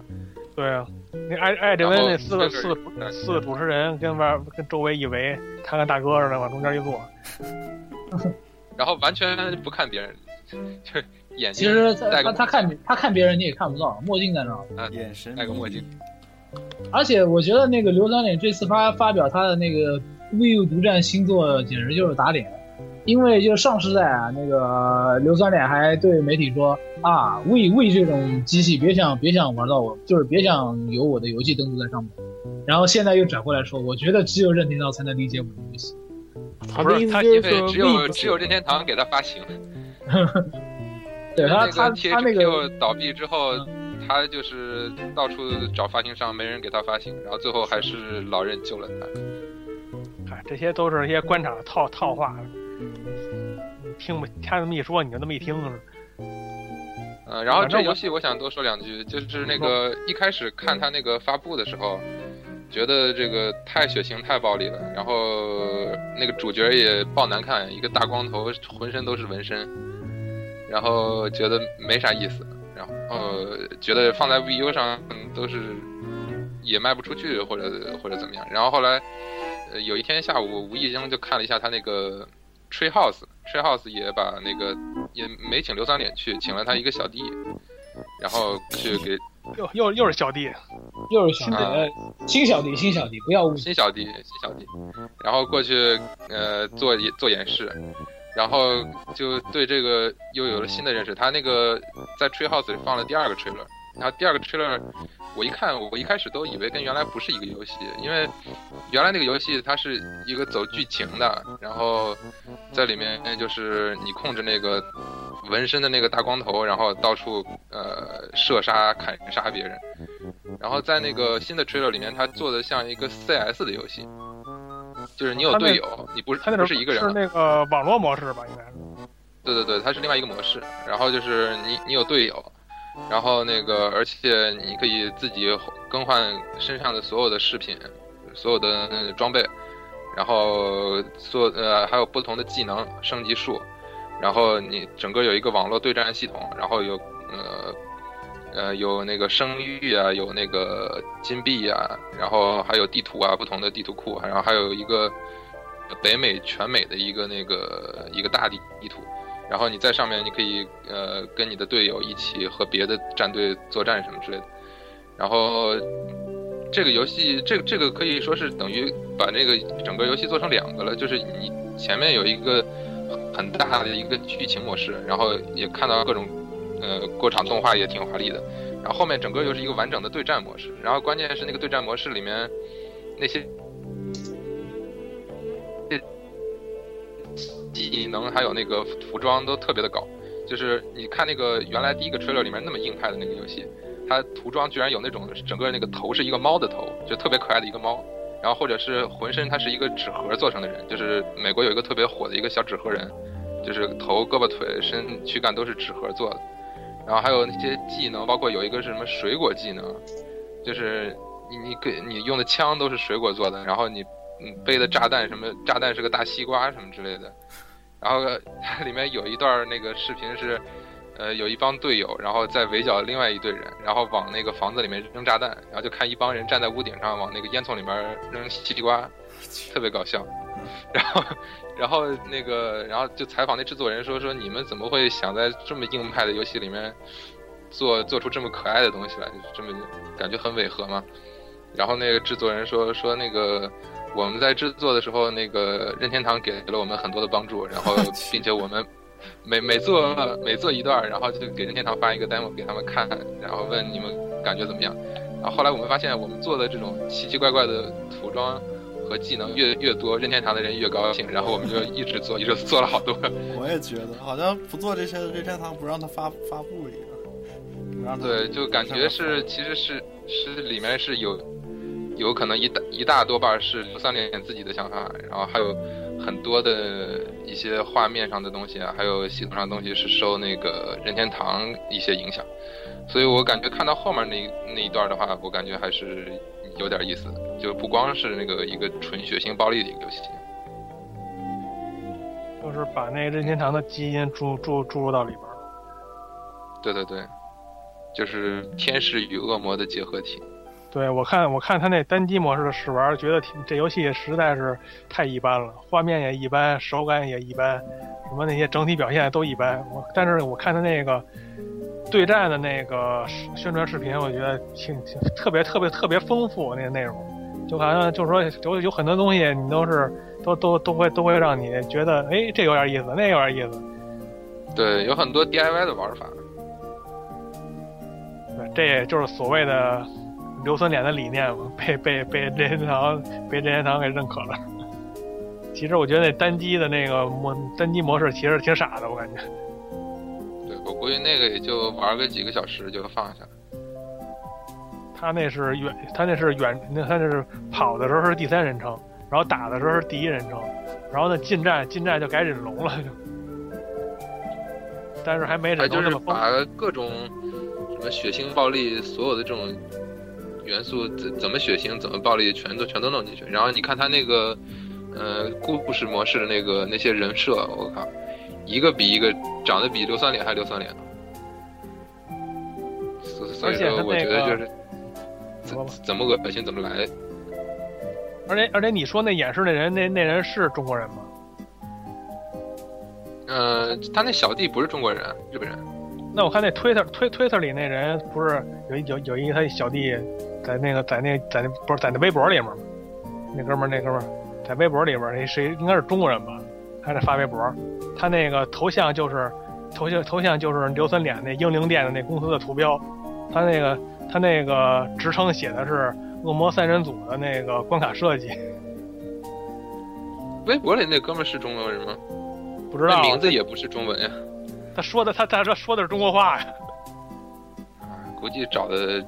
对啊，那艾艾哲温那四个四个四个主持人跟外跟周围一围，他跟大哥似的往中间一坐。[laughs]
然后完全不看别人，就眼睛
其实他
戴个
他他看他看别人你也看不到，墨镜在那儿。
眼神
戴个墨镜，
而且我觉得那个硫酸脸这次发发表他的那个 VU 独占新作，简直就是打脸。因为就上世代啊，那个硫酸脸还对媒体说啊，We We 这种机器别想别想玩到我，就是别想有我的游戏登录在上面。然后现在又转过来说，我觉得只有任天堂才能理解我的游戏。
他的意思
不是他
因为
就是
只有只有任天堂给他发行。[laughs]
对他他他那个
倒闭之后，他就是到处找发行商，没人给他发行，然后最后还是老任救了他。
哎，这些都是一些官场套套话，听不他这么一说，你就那么一听是。
嗯，然后这游戏我想多说两句，就是那个一开始看他那个发布的时候，觉得这个太血腥太暴力了，然后那个主角也爆难看，一个大光头，浑身都是纹身，然后觉得没啥意思，然后觉得放在 VU 上都是也卖不出去或者或者怎么样，然后后来呃有一天下午无意中就看了一下他那个 Tree House。Tree House 也把那个也没请硫酸脸去，请了他一个小弟，然后去给
又又又是小弟，
又是小弟，新小弟新小弟，不要误解。
新小弟新小弟，然后过去呃做做演示，然后就对这个又有了新的认识。他那个在 Tree House 里放了第二个 trailer，然后第二个 trailer 我一看，我一开始都以为跟原来不是一个游戏，因为原来那个游戏它是一个走剧情的，然后在里面就是你控制那个纹身的那个大光头，然后到处呃射杀砍杀别人，然后在那个新的 trailer 里面，它做的像一个 CS 的游戏，就是你有队友，你不是
他那
是一个人啊
是，那个网络模式吧，应该是。
对对对，它是另外一个模式。然后就是你你有队友，然后那个而且你可以自己更换身上的所有的饰品，所有的装备，然后做呃还有不同的技能升级数，然后你整个有一个网络对战系统，然后有呃呃有那个声誉啊，有那个金币啊，然后还有地图啊，不同的地图库，然后还有一个北美全美的一个那个一个大地地图。然后你在上面，你可以呃跟你的队友一起和别的战队作战什么之类的。然后这个游戏，这个这个可以说是等于把这个整个游戏做成两个了，就是你前面有一个很大的一个剧情模式，然后也看到各种呃过场动画也挺华丽的，然后后面整个又是一个完整的对战模式。然后关键是那个对战模式里面那些技能还有那个服装都特别的搞，就是你看那个原来第一个 trailer 里面那么硬派的那个游戏，它涂装居然有那种整个那个头是一个猫的头，就特别可爱的一个猫，然后或者是浑身它是一个纸盒做成的人，就是美国有一个特别火的一个小纸盒人，就是头、胳膊、腿、身躯干都是纸盒做的，然后还有那些技能，包括有一个是什么水果技能，就是你你给你用的枪都是水果做的，然后你你背的炸弹什么炸弹是个大西瓜什么之类的。然后它里面有一段那个视频是，呃，有一帮队友，然后在围剿另外一队人，然后往那个房子里面扔炸弹，然后就看一帮人站在屋顶上往那个烟囱里面扔西瓜，特别搞笑。然后，然后那个，然后就采访那制作人说说你们怎么会想在这么硬派的游戏里面做做出这么可爱的东西来，就这么感觉很违和嘛。然后那个制作人说说那个我们在制作的时候，那个任天堂给了我们很多的帮助，然后并且我们每每做每做一段，然后就给任天堂发一个 demo 给他们看，然后问你们感觉怎么样。然后后来我们发现，我们做的这种奇奇怪怪的涂装和技能越越多，任天堂的人越高兴，然后我们就一直做，一直做了好多。
我也觉得，好像不做这些，任天堂不让他发发布一样。
对，就感觉是其实是是里面是有有可能一大一大多半是刘三连自己的想法，然后还有很多的一些画面上的东西啊，还有系统上的东西是受那个任天堂一些影响，所以我感觉看到后面那那一段的话，我感觉还是有点意思，就不光是那个一个纯血腥暴力的一个游戏。
就是把那任天堂的基因注注注入到里边儿。
对对对，就是天使与恶魔的结合体。
对我看，我看他那单机模式的试玩，觉得挺这游戏实在是太一般了，画面也一般，手感也一般，什么那些整体表现都一般。我但是我看他那个对战的那个宣传视频，我觉得挺挺特别特别特别丰富那个内容，就好像就是说有有很多东西你都是都都都会都会让你觉得哎这有点意思，那有点意思。
对，有很多 DIY 的玩法。
对，这也就是所谓的硫酸脸的理念嘛，被被被任天堂被任天堂给认可了。其实我觉得那单机的那个模单机模式其实挺傻的，我感觉。
对我估计那个也就玩个几个小时就放下了。
他那是远，他那是远，那他那是跑的时候是第三人称，然后打的时候是第一人称，然后呢近战近战就改忍龙了就。但是还没忍龙那么丰富。
把各种什么血腥、暴力，所有的这种元素怎怎么血腥、怎么暴力，全都全都弄进去。然后你看他那个呃故事模式的那个那些人设，我靠，一个比一个长得比硫酸脸还硫酸脸。所所以我觉得就是怎怎么恶心怎么来。
而且而且你说那演示那人那那人是中国人吗？
呃，他那小弟不是中国人，日本人。
那我看那推特推推特里那人不是有一有有一个他小弟在那个在那在那不是在那微博里面吗？那哥们儿那哥们儿在微博里边儿那谁应该是中国人吧？他在发微博，他那个头像就是头像头像就是硫酸脸那英灵殿的那公司的图标，他那个他那个职称写的是恶魔三人组的那个关卡设计，
微博里那哥们是中国人吗？[laughs]
不知道
名字也不是中文呀。
他说的他他说说的是中国话呀。
估计找的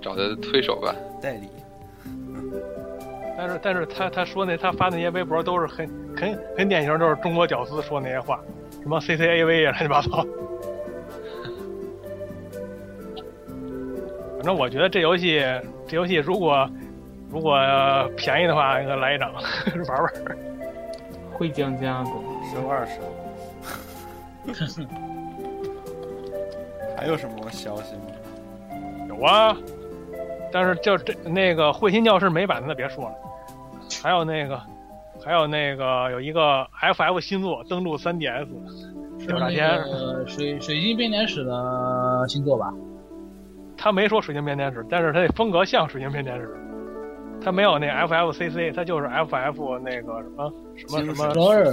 找的推手吧。
代理。
但是但是他他说那他发那些微博都是很很很典型，就是中国屌丝说那些话，什么 CCAV 啊乱七八糟。反正我觉得这游戏这游戏如果如果便宜的话，应该来一张 [laughs] 玩玩。
会降价的。
升二十。还有什么消息吗？
有啊，但是就这那个彗星教室美版的那别说了，还有那个还有那个有一个 FF 新作登陆 3DS，
是那
天，
个水水晶编年史的新作吧？
他没说水晶编年史，但是他的风格像水晶编年史。他没有那 FFCC，他就是 FF 那个什么什么什么
周二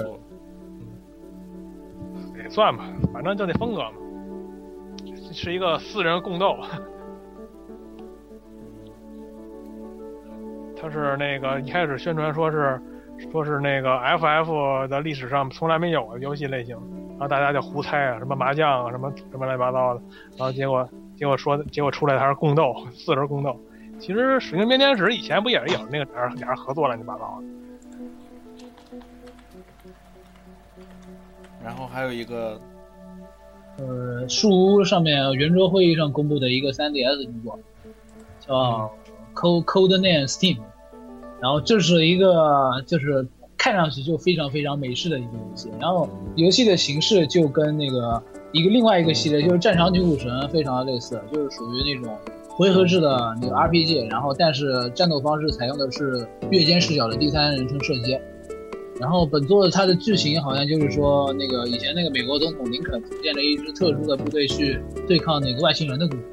也算吧，反正就那风格嘛，是一个四人共斗。他是那个一开始宣传说是说是那个 FF 的历史上从来没有的游戏类型，然后大家就胡猜啊，什么麻将啊，什么什么乱七八糟的，然后结果结果说结果出来他是共斗，四人共斗。其实《水晶编年史》以前不也是有那个俩人俩人合作乱七八糟的？
然后还有一个
呃，树屋上面圆桌会议上公布的一个 3DS 工作，叫 Co CoD Name Steam。然后这是一个就是看上去就非常非常美式的一个游戏。然后游戏的形式就跟那个一个另外一个系列就是《战场女武神》非常的类似，就是属于那种回合制的那个 RPG，然后但是战斗方式采用的是越肩视角的第三人称射击。然后本作它的剧情好像就是说，那个以前那个美国总统林肯组建了一支特殊的部队去对抗那个外星人的故事。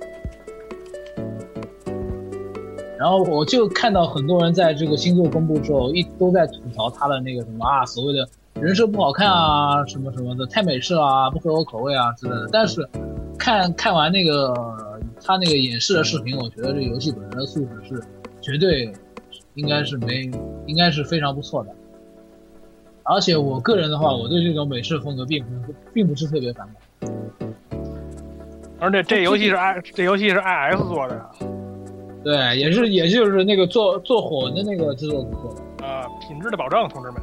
然后我就看到很多人在这个星座公布之后，一都在吐槽他的那个什么啊，所谓的人设不好看啊，什么什么的，太美式了啊，不合我口味啊之类的。但是看看完那个他那个演示的视频，我觉得这游戏本身的素质是绝对应该是没，应该是非常不错的。而且我个人的话，我对这种美式风格并不是并不是特别反感。
而且这游戏是 i 这游戏是 i s 做的呀，
对，也是也就是那个做做火纹的那个制作组做的。
啊，品质的保证，同志们。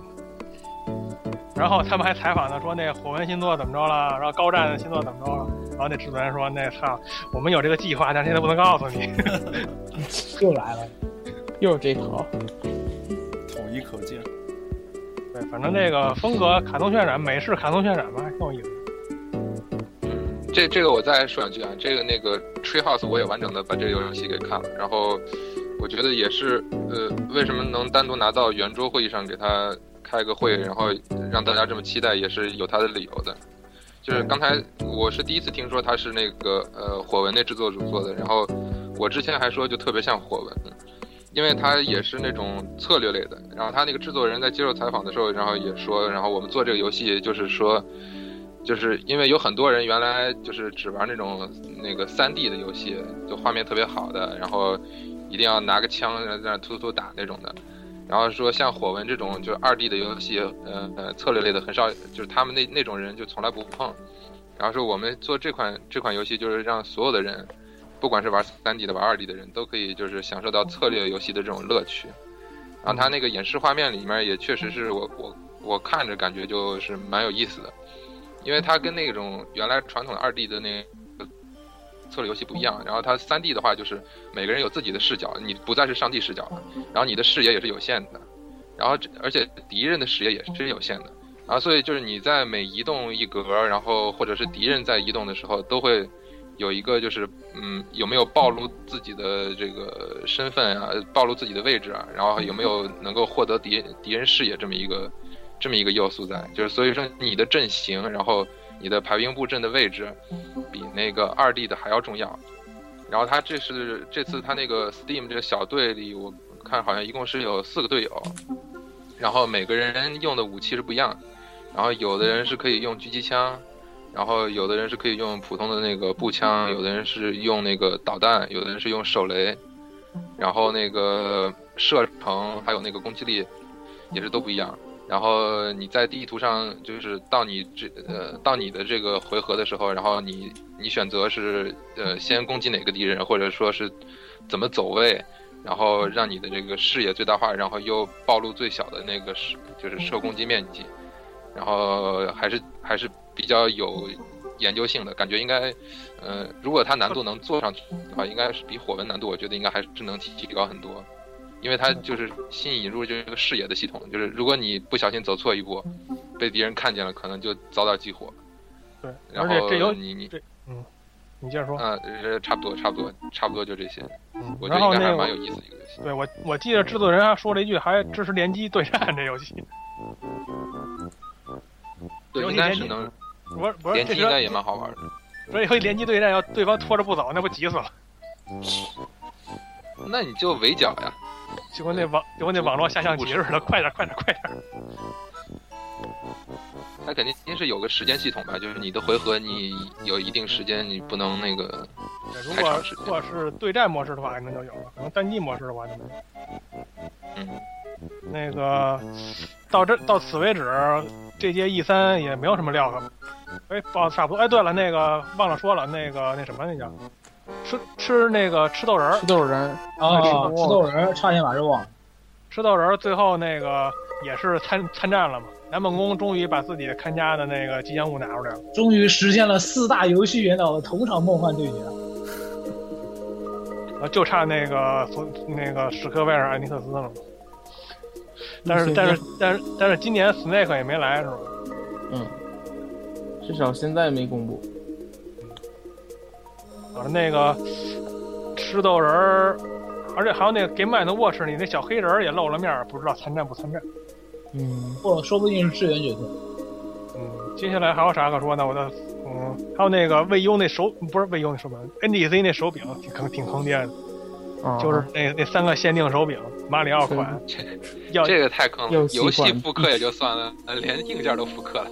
然后他们还采访呢，说那火纹新作怎么着了，然后高战新作怎么着了，然后那制作人说那操，我们有这个计划，但现在不能告诉你。[laughs]
又来了，
又是这套。
统一可见。
对，反正这个风格卡通渲染，美式卡通渲染吧，还挺有意思。
这这个我再说两句啊，这个那个 Treehouse 我也完整的把这个游戏给看了，然后我觉得也是，呃，为什么能单独拿到圆桌会议上给他开个会，然后让大家这么期待，也是有他的理由的。就是刚才我是第一次听说他是那个呃火纹那制作组做的，然后我之前还说就特别像火纹，因为他也是那种策略类的。然后他那个制作人在接受采访的时候，然后也说，然后我们做这个游戏就是说。就是因为有很多人原来就是只玩那种那个三 D 的游戏，就画面特别好的，然后一定要拿个枪在那突突打那种的。然后说像火纹这种就是二 D 的游戏，呃呃策略类的很少，就是他们那那种人就从来不碰。然后说我们做这款这款游戏，就是让所有的人，不管是玩三 D 的玩二 D 的人都可以就是享受到策略游戏的这种乐趣。然后他那个演示画面里面也确实是我我我看着感觉就是蛮有意思的。因为它跟那种原来传统的二 D 的那个策略游戏不一样，然后它三 D 的话就是每个人有自己的视角，你不再是上帝视角了，然后你的视野也是有限的，然后而且敌人的视野也是有限的，然后所以就是你在每移动一格，然后或者是敌人在移动的时候，都会有一个就是嗯有没有暴露自己的这个身份啊，暴露自己的位置啊，然后有没有能够获得敌敌人视野这么一个。这么一个要素在，就是所以说你的阵型，然后你的排兵布阵的位置，比那个二 D 的还要重要。然后他这是这次他那个 Steam 这个小队里，我看好像一共是有四个队友，然后每个人用的武器是不一样，然后有的人是可以用狙击枪，然后有的人是可以用普通的那个步枪，有的人是用那个导弹，有的人是用手雷，然后那个射程还有那个攻击力也是都不一样。然后你在地图上，就是到你这呃到你的这个回合的时候，然后你你选择是呃先攻击哪个敌人，或者说是怎么走位，然后让你的这个视野最大化，然后又暴露最小的那个是就是射攻击面积，然后还是还是比较有研究性的感觉，应该呃如果它难度能做上去的话，应该是比火纹难度，我觉得应该还是能提高很多。因为它就是新引入这个视野的系统，就是如果你不小心走错一步，被敌人看见了，可能就遭到激活。
对，
然
后
你你
嗯，你接着说。
嗯，差不多，差不多，差不多就这些。
嗯，
我觉得应该还蛮有意思的一个游戏。
对我，我记得制作人还说了一句，还支持联机对战这游戏。[laughs]
对，应该是能。联机应该也蛮好玩的。
所以以联机对战要对方拖着不走，那不急死了。[laughs]
那你就围剿呀。
就跟那网，就跟那网络下象棋似的，快点，快点，快点。
它肯定是有个时间系统吧，就是你的回合你有一定时间，你不能那个太长时间。
如果是对战模式的话，可能就有了；可能单机模式的话就没有。
嗯。
那个到这到此为止，这届 E 三也没有什么料可。哎，报差不多。哎，对了，那个忘了说了，那个那什么那叫。吃吃那个吃豆人
吃豆人
啊，吃豆人差点把肉忘了。
吃豆人最后那个也是参参战了嘛？南梦宫终于把自己看家的那个吉祥物拿出来了，
终于实现了四大游戏元老的同场梦幻对决。
啊，就差那个那个史克威尔艾尼克斯了。但是但是但是但是今年 Snake 也没来是吧？
嗯，至少现在没公布。
啊，那个吃豆人儿，而且还有那个 Game Man 的 Watch 里那小黑人儿也露了面儿，不知道参战不参战。
嗯，
或说不定是支援角色。
嗯，接下来还有啥可说呢？我的，嗯，还有那个魏优那手不是魏优那手柄，NDC 那手柄挺坑挺坑爹的，
啊
就是那那三个限定手柄，马里奥款，要
这个太坑了游戏复刻也就算了，呃连硬件都复刻了。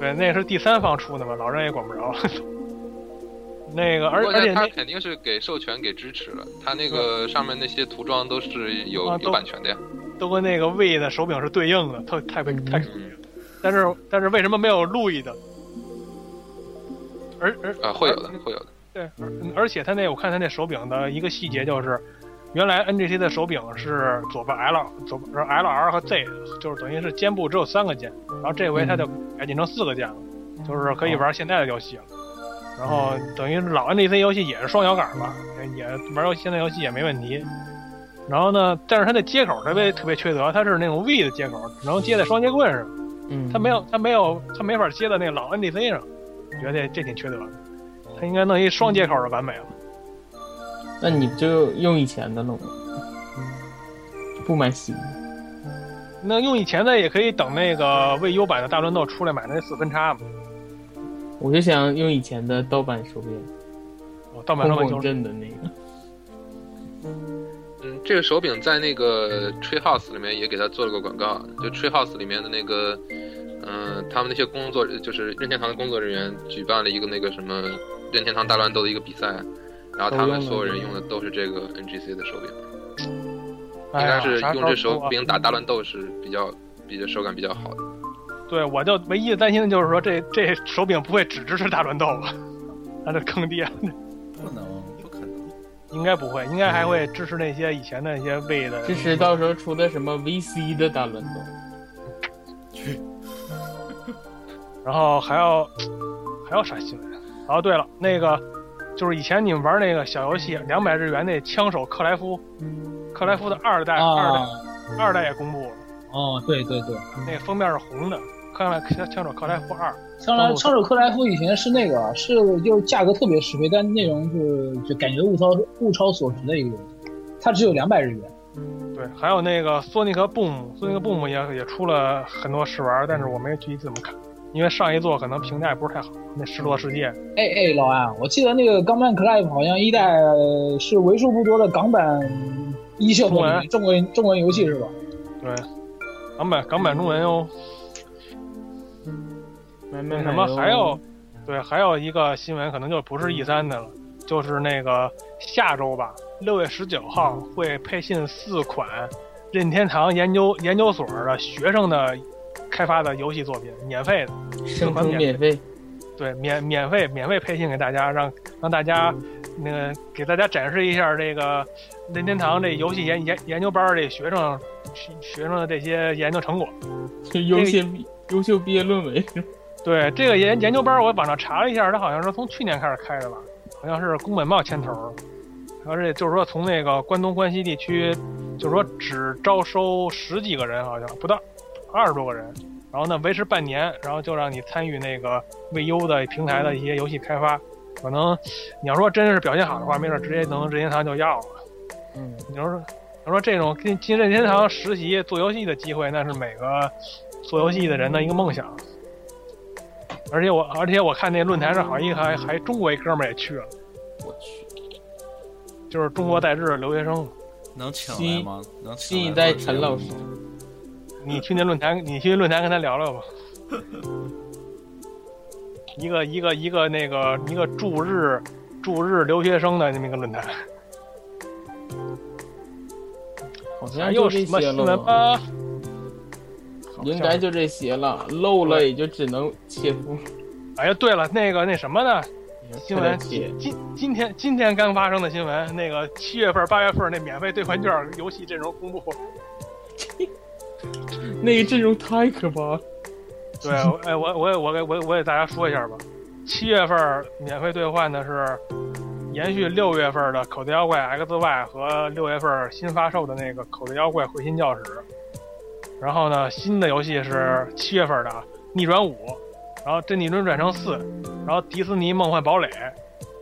对，那是第三方出的嘛，老人也管不着。那个，而而且那
他肯定是给授权给支持了，他那个上面那些涂装都是有有版权的呀。
都跟那个 V 的手柄是对应的，特太被太属于了。但是但是为什么没有路易的？而而
啊，会有的，会有的。
对，而而且他那我看他那手柄的一个细节就是，原来 NGC 的手柄是左边 L 左边 L R 和 Z，就是等于是肩部只有三个键，然后这回它就改进成四个键了，就是可以玩现在的游戏了。然后等于老 NDC 游戏也是双摇杆吧，也玩游戏现在游戏也没问题。然后呢，但是它的接口特别特别缺德，它是那种 V 的接口，只能接在双截棍上，
嗯，
它没有它没有它没法接在那个老 NDC 上，觉得这这挺缺德的。它应该弄一双接口的完美了。
那你就用以前的了吗？不买新的。
那用以前的也可以等那个未优版的大乱斗出来买那四分叉嘛。
我就想用以前的盗版手柄，
哦，盗版
空广
手柄就是
镇的那个。
嗯，这个手柄在那个 Tree House 里面也给他做了个广告，就 Tree House 里面的那个，嗯、他们那些工作就是任天堂的工作人员举办了一个那个什么任天堂大乱斗的一个比赛，然后他们所有人用的都是这个 NGC 的手柄，应该是用这手柄打大乱斗是比较比较手感比较好的。
对，我就唯一的担心的就是说这这手柄不会只支持大乱斗吧？那就坑爹了。
不能，不可能。
应该不会，应该还会支持那些以前的那些位的。
支持到时候出的什么 VC 的大乱斗。[laughs]
去，
然后还要还要啥新闻？哦，对了，那个就是以前你们玩那个小游戏，两百日元那枪手克莱夫，克莱夫的二代、二代
啊，
二代也公布了，
哦，对对对，
那个封面是红的，克莱枪枪手克莱夫二。
枪来枪手克莱夫以前是那个是就是价格特别实惠，但内容是就感觉物超物超所值的一个游戏，它只有两百日元。
对，还有那个索尼克 Boom，索尼克 Boom 也也出了很多试玩，但是我没具体怎么看，因为上一座可能评价也不是太好。那失落世界，
哎哎，老安，我记得那个《钢板 Clive》好像一代呃是为数不多的港版一秀
中文
中文中文游戏是吧？
对，港版港版中文哟。
买
那什么还有，对，还有一个新闻可能就不是 E 三的了，就是那个下周吧，六月十九号会配信四款任天堂研究研究所的学生的开发的游戏作品，免费的，
生成免费，
对，免免费免费配信给大家，让让大家那个给大家展示一下这个任天堂这游戏研研研究班儿这学生学学生的这些研究成果。
就 [laughs] 优秀毕优秀毕业论文。
对这个研研究班，我网上查了一下，它好像是从去年开始开的吧，好像是宫本茂牵头，而且就是说从那个关东关西地区，就是说只招收十几个人，好像不到二十多个人，然后呢维持半年，然后就让你参与那个未优的平台的一些游戏开发，可能你要说真是表现好的话，没准直接能任天堂就要了。
嗯，
你要说要说这种进进任天堂实习做游戏的机会，那是每个做游戏的人的一个梦想。而且我而且我看那论坛上好像一个还还中国一哥们儿也去了，
我去，
就是中国在日留学生。
能请来吗？能请
新一代陈老师，
你去那论坛，你去论坛跟他聊聊吧。[laughs] 一个一个一个那个一个驻日驻日留学生的那么一个论坛，还
好像就这
有什么新闻吧？
应该就这些了，漏了也就只能切腹。
哎呀，对了，那个那什么呢？新闻
切
今今天今天刚发生的新闻，那个七月份八月份那免费兑换券游戏阵容公布。[laughs]
那个阵容太可怕了。
对，哎，我我也我给我我给大家说一下吧。七月份免费兑换的是延续六月份的口袋妖怪 XY 和六月份新发售的那个口袋妖怪回心教室。然后呢，新的游戏是七月份的啊，逆转五，然后这逆转转成四，然后迪士尼梦幻堡垒，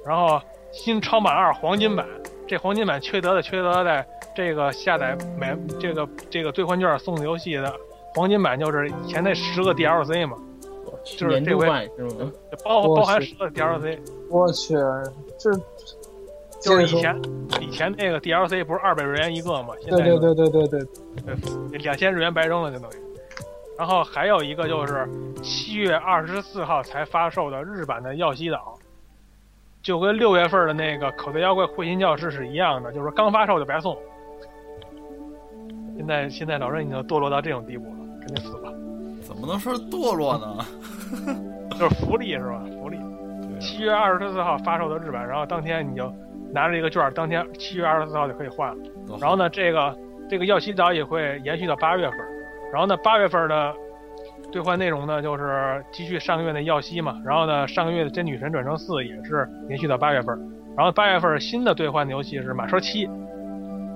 然后新超版二黄金版，这黄金版缺德的缺德在这个下载买这个这个兑换券送的游戏的黄金版就是以前那十个 DLC 嘛，就是这回包包含
去。
十个 DLC，
我去，这
就是以前以前那个 DLC 不是二百日元一个嘛，现
对
在
对对对对对，
两千日元白扔了就等于。然后还有一个就是七月二十四号才发售的日版的耀西岛，就跟六月份的那个口袋妖怪会心教室是一样的，就是刚发售就白送。现在现在老任已经堕落到这种地步了，赶紧死吧！[laughs]
怎么能说是堕落呢？[laughs]
就是福利是吧？福利。七月二十四号发售的日版，然后当天你就拿着这个券儿，当天七月二十四号就可以换了。然后呢，这个这个耀西岛也会延续到八月份。然后呢，八月份的兑换内容呢，就是继续上个月的耀西嘛。然后呢，上个月的真女神转生四也是延续到八月份。然后八月份新的兑换的游戏是马车七，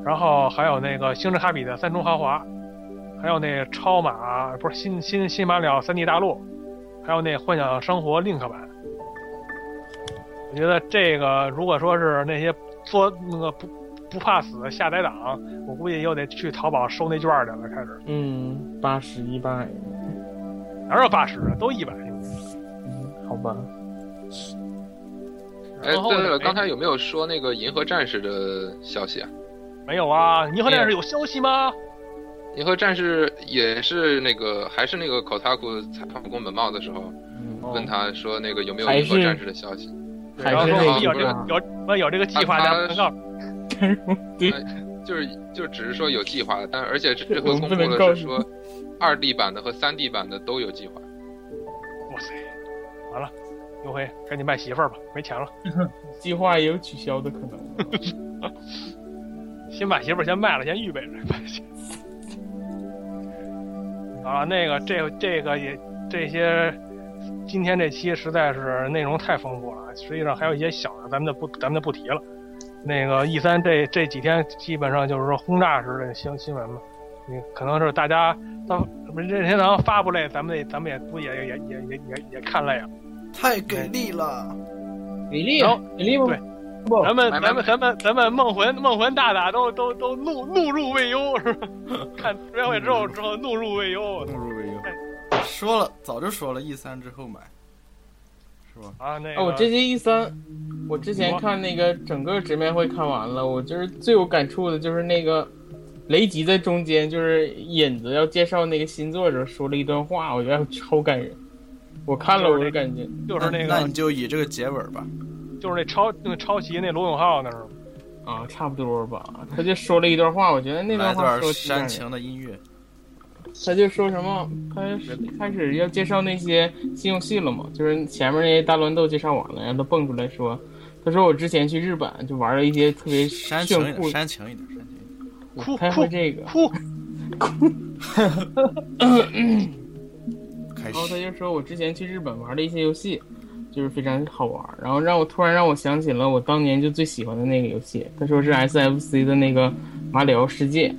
然后还有那个星之卡比的三重豪华，还有那超马不是新新新马里奥三 D 大陆，还有那幻想生活 Link 版。我觉得这个如果说是那些做那个不不怕死的下载党，我估计又得去淘宝收那券儿去了。开始
嗯，八十一百，
哪有八十啊，都一百。
嗯，好吧。
哎，对了，刚才有没有说那个银河战士的消息啊？
没有啊？银河战士有消息吗？
银河战士也是那个，还是那个口塔库采访宫本茂的时候，
嗯，
问他说那个有没有银河战士的消息？
还
然后
是那
有这个，有我有这个计划，
他
咱们告
对，[laughs]
就是就只是说有计划，但而且这回公布的是说，二 D 版的和三 D 版的都有计划。
哇塞，完了，刘辉赶紧卖媳妇儿吧，没钱了，[laughs]
计划也有取消的可能。[laughs]
先把媳妇儿先卖了，先预备着。啊，那个这这个也这些，今天这期实在是内容太丰富了，实际上还有一些小的，咱们就不咱们就不提了。那个 E 三这这几天基本上就是说轰炸式的新新闻嘛，你可能是大家到任天堂发布类，咱们也咱们也不也也也也也也看累了。
太给力了！
给力给力不
对
不
咱们咱们咱们咱们梦魂梦魂大大都都都怒怒入未忧是吧？[laughs] 看直面会之后之后怒入未忧
怒入未忧。说了，早就说了，E 三之后买，是吧？
啊那个
哦，我这届 E 三，我之前看那个整个直面会看完了，我就是最有感触的就是那个雷吉在中间，就是引子要介绍那个新作的时候说了一段话，我觉得超感人。我看了我就感觉，
就是那个
那你就以这个结尾吧。
就是那抄那个抄袭那罗永浩那是吗？
啊，差不多吧。他就说了一段话，我觉得那
来段
段话说得挺感
煽情的音乐。
他就说什么，他开始要介绍那些新游戏了嘛，就是前面那些大乱斗介绍完了，然后他蹦出来说，他说我之前去日本就玩了一些特别
煽情煽情一点，煽情一点。
哭
他
哭
会这个，[laughs] 然后他。就说我之前去日本玩的一些游戏，就是非常好玩，然后让我突然让我想起了我当年就最喜欢的那个游戏，他说是 SFC 的那个马里奥世界，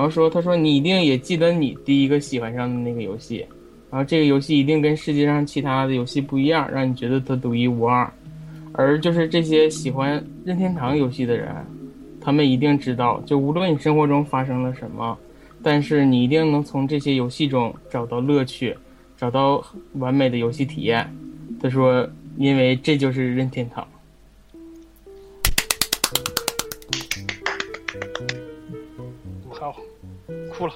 然后说他说你一定也记得你第一个喜欢上的那个游戏，然后这个游戏一定跟世界上其他的游戏不一样，让你觉得它独一无二，而就是这些喜欢任天堂游戏的人，他们一定知道，就无论你生活中发生了什么，但是你一定能从这些游戏中找到乐趣。找到完美的游戏体验。他说：“因为这就是任天堂。
哭了。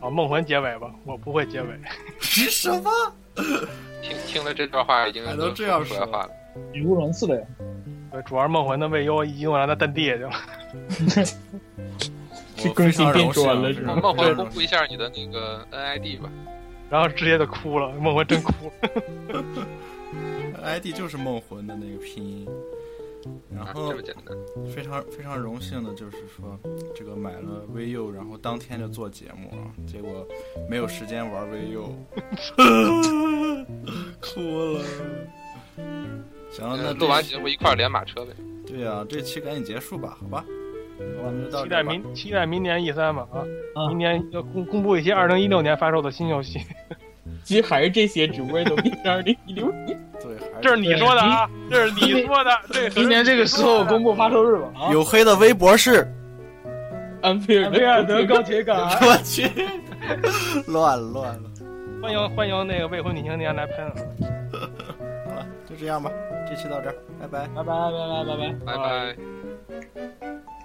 [laughs] 啊，梦魂结尾吧，我不会结尾。
是什么？
听听了这段话，已经
还能这样说
话了。
语无伦次的呀。
对，主要是梦魂的未优已经让他蹬地下去了。[laughs]
这更新变砖了是吗
梦魂公布一下你的那个 NID 吧。
然后直接就哭了，梦魂真哭了。[laughs]
ID 就是梦魂的那个拼音。然
啊，
后
这么简单。
非常非常荣幸的就是说，这个买了 VU，然后当天就做节目啊，结果没有时间玩 VU，[laughs] 哭了。行了，那
录完节目一块儿连马车呗。
对呀、这期赶紧结束吧，好吧？我们就到
期待。明期待明年 E 三吧啊，
啊
明年要公公布一些二零一六年发售的新游戏。[laughs]
其实还是这些，只不过都变成二零一六年。[laughs]
对，
这是你说的啊，这是你说的。对
明年这个时候公布发售日吧。啊，
黝黑的微博是，
安菲尔
贝尔德高铁杆。[laughs]
我去，乱乱了。[laughs]
欢迎欢迎那个未婚女青年来喷。
好了，就这样吧，这期到这儿，拜拜。
拜拜拜拜拜拜。
拜拜。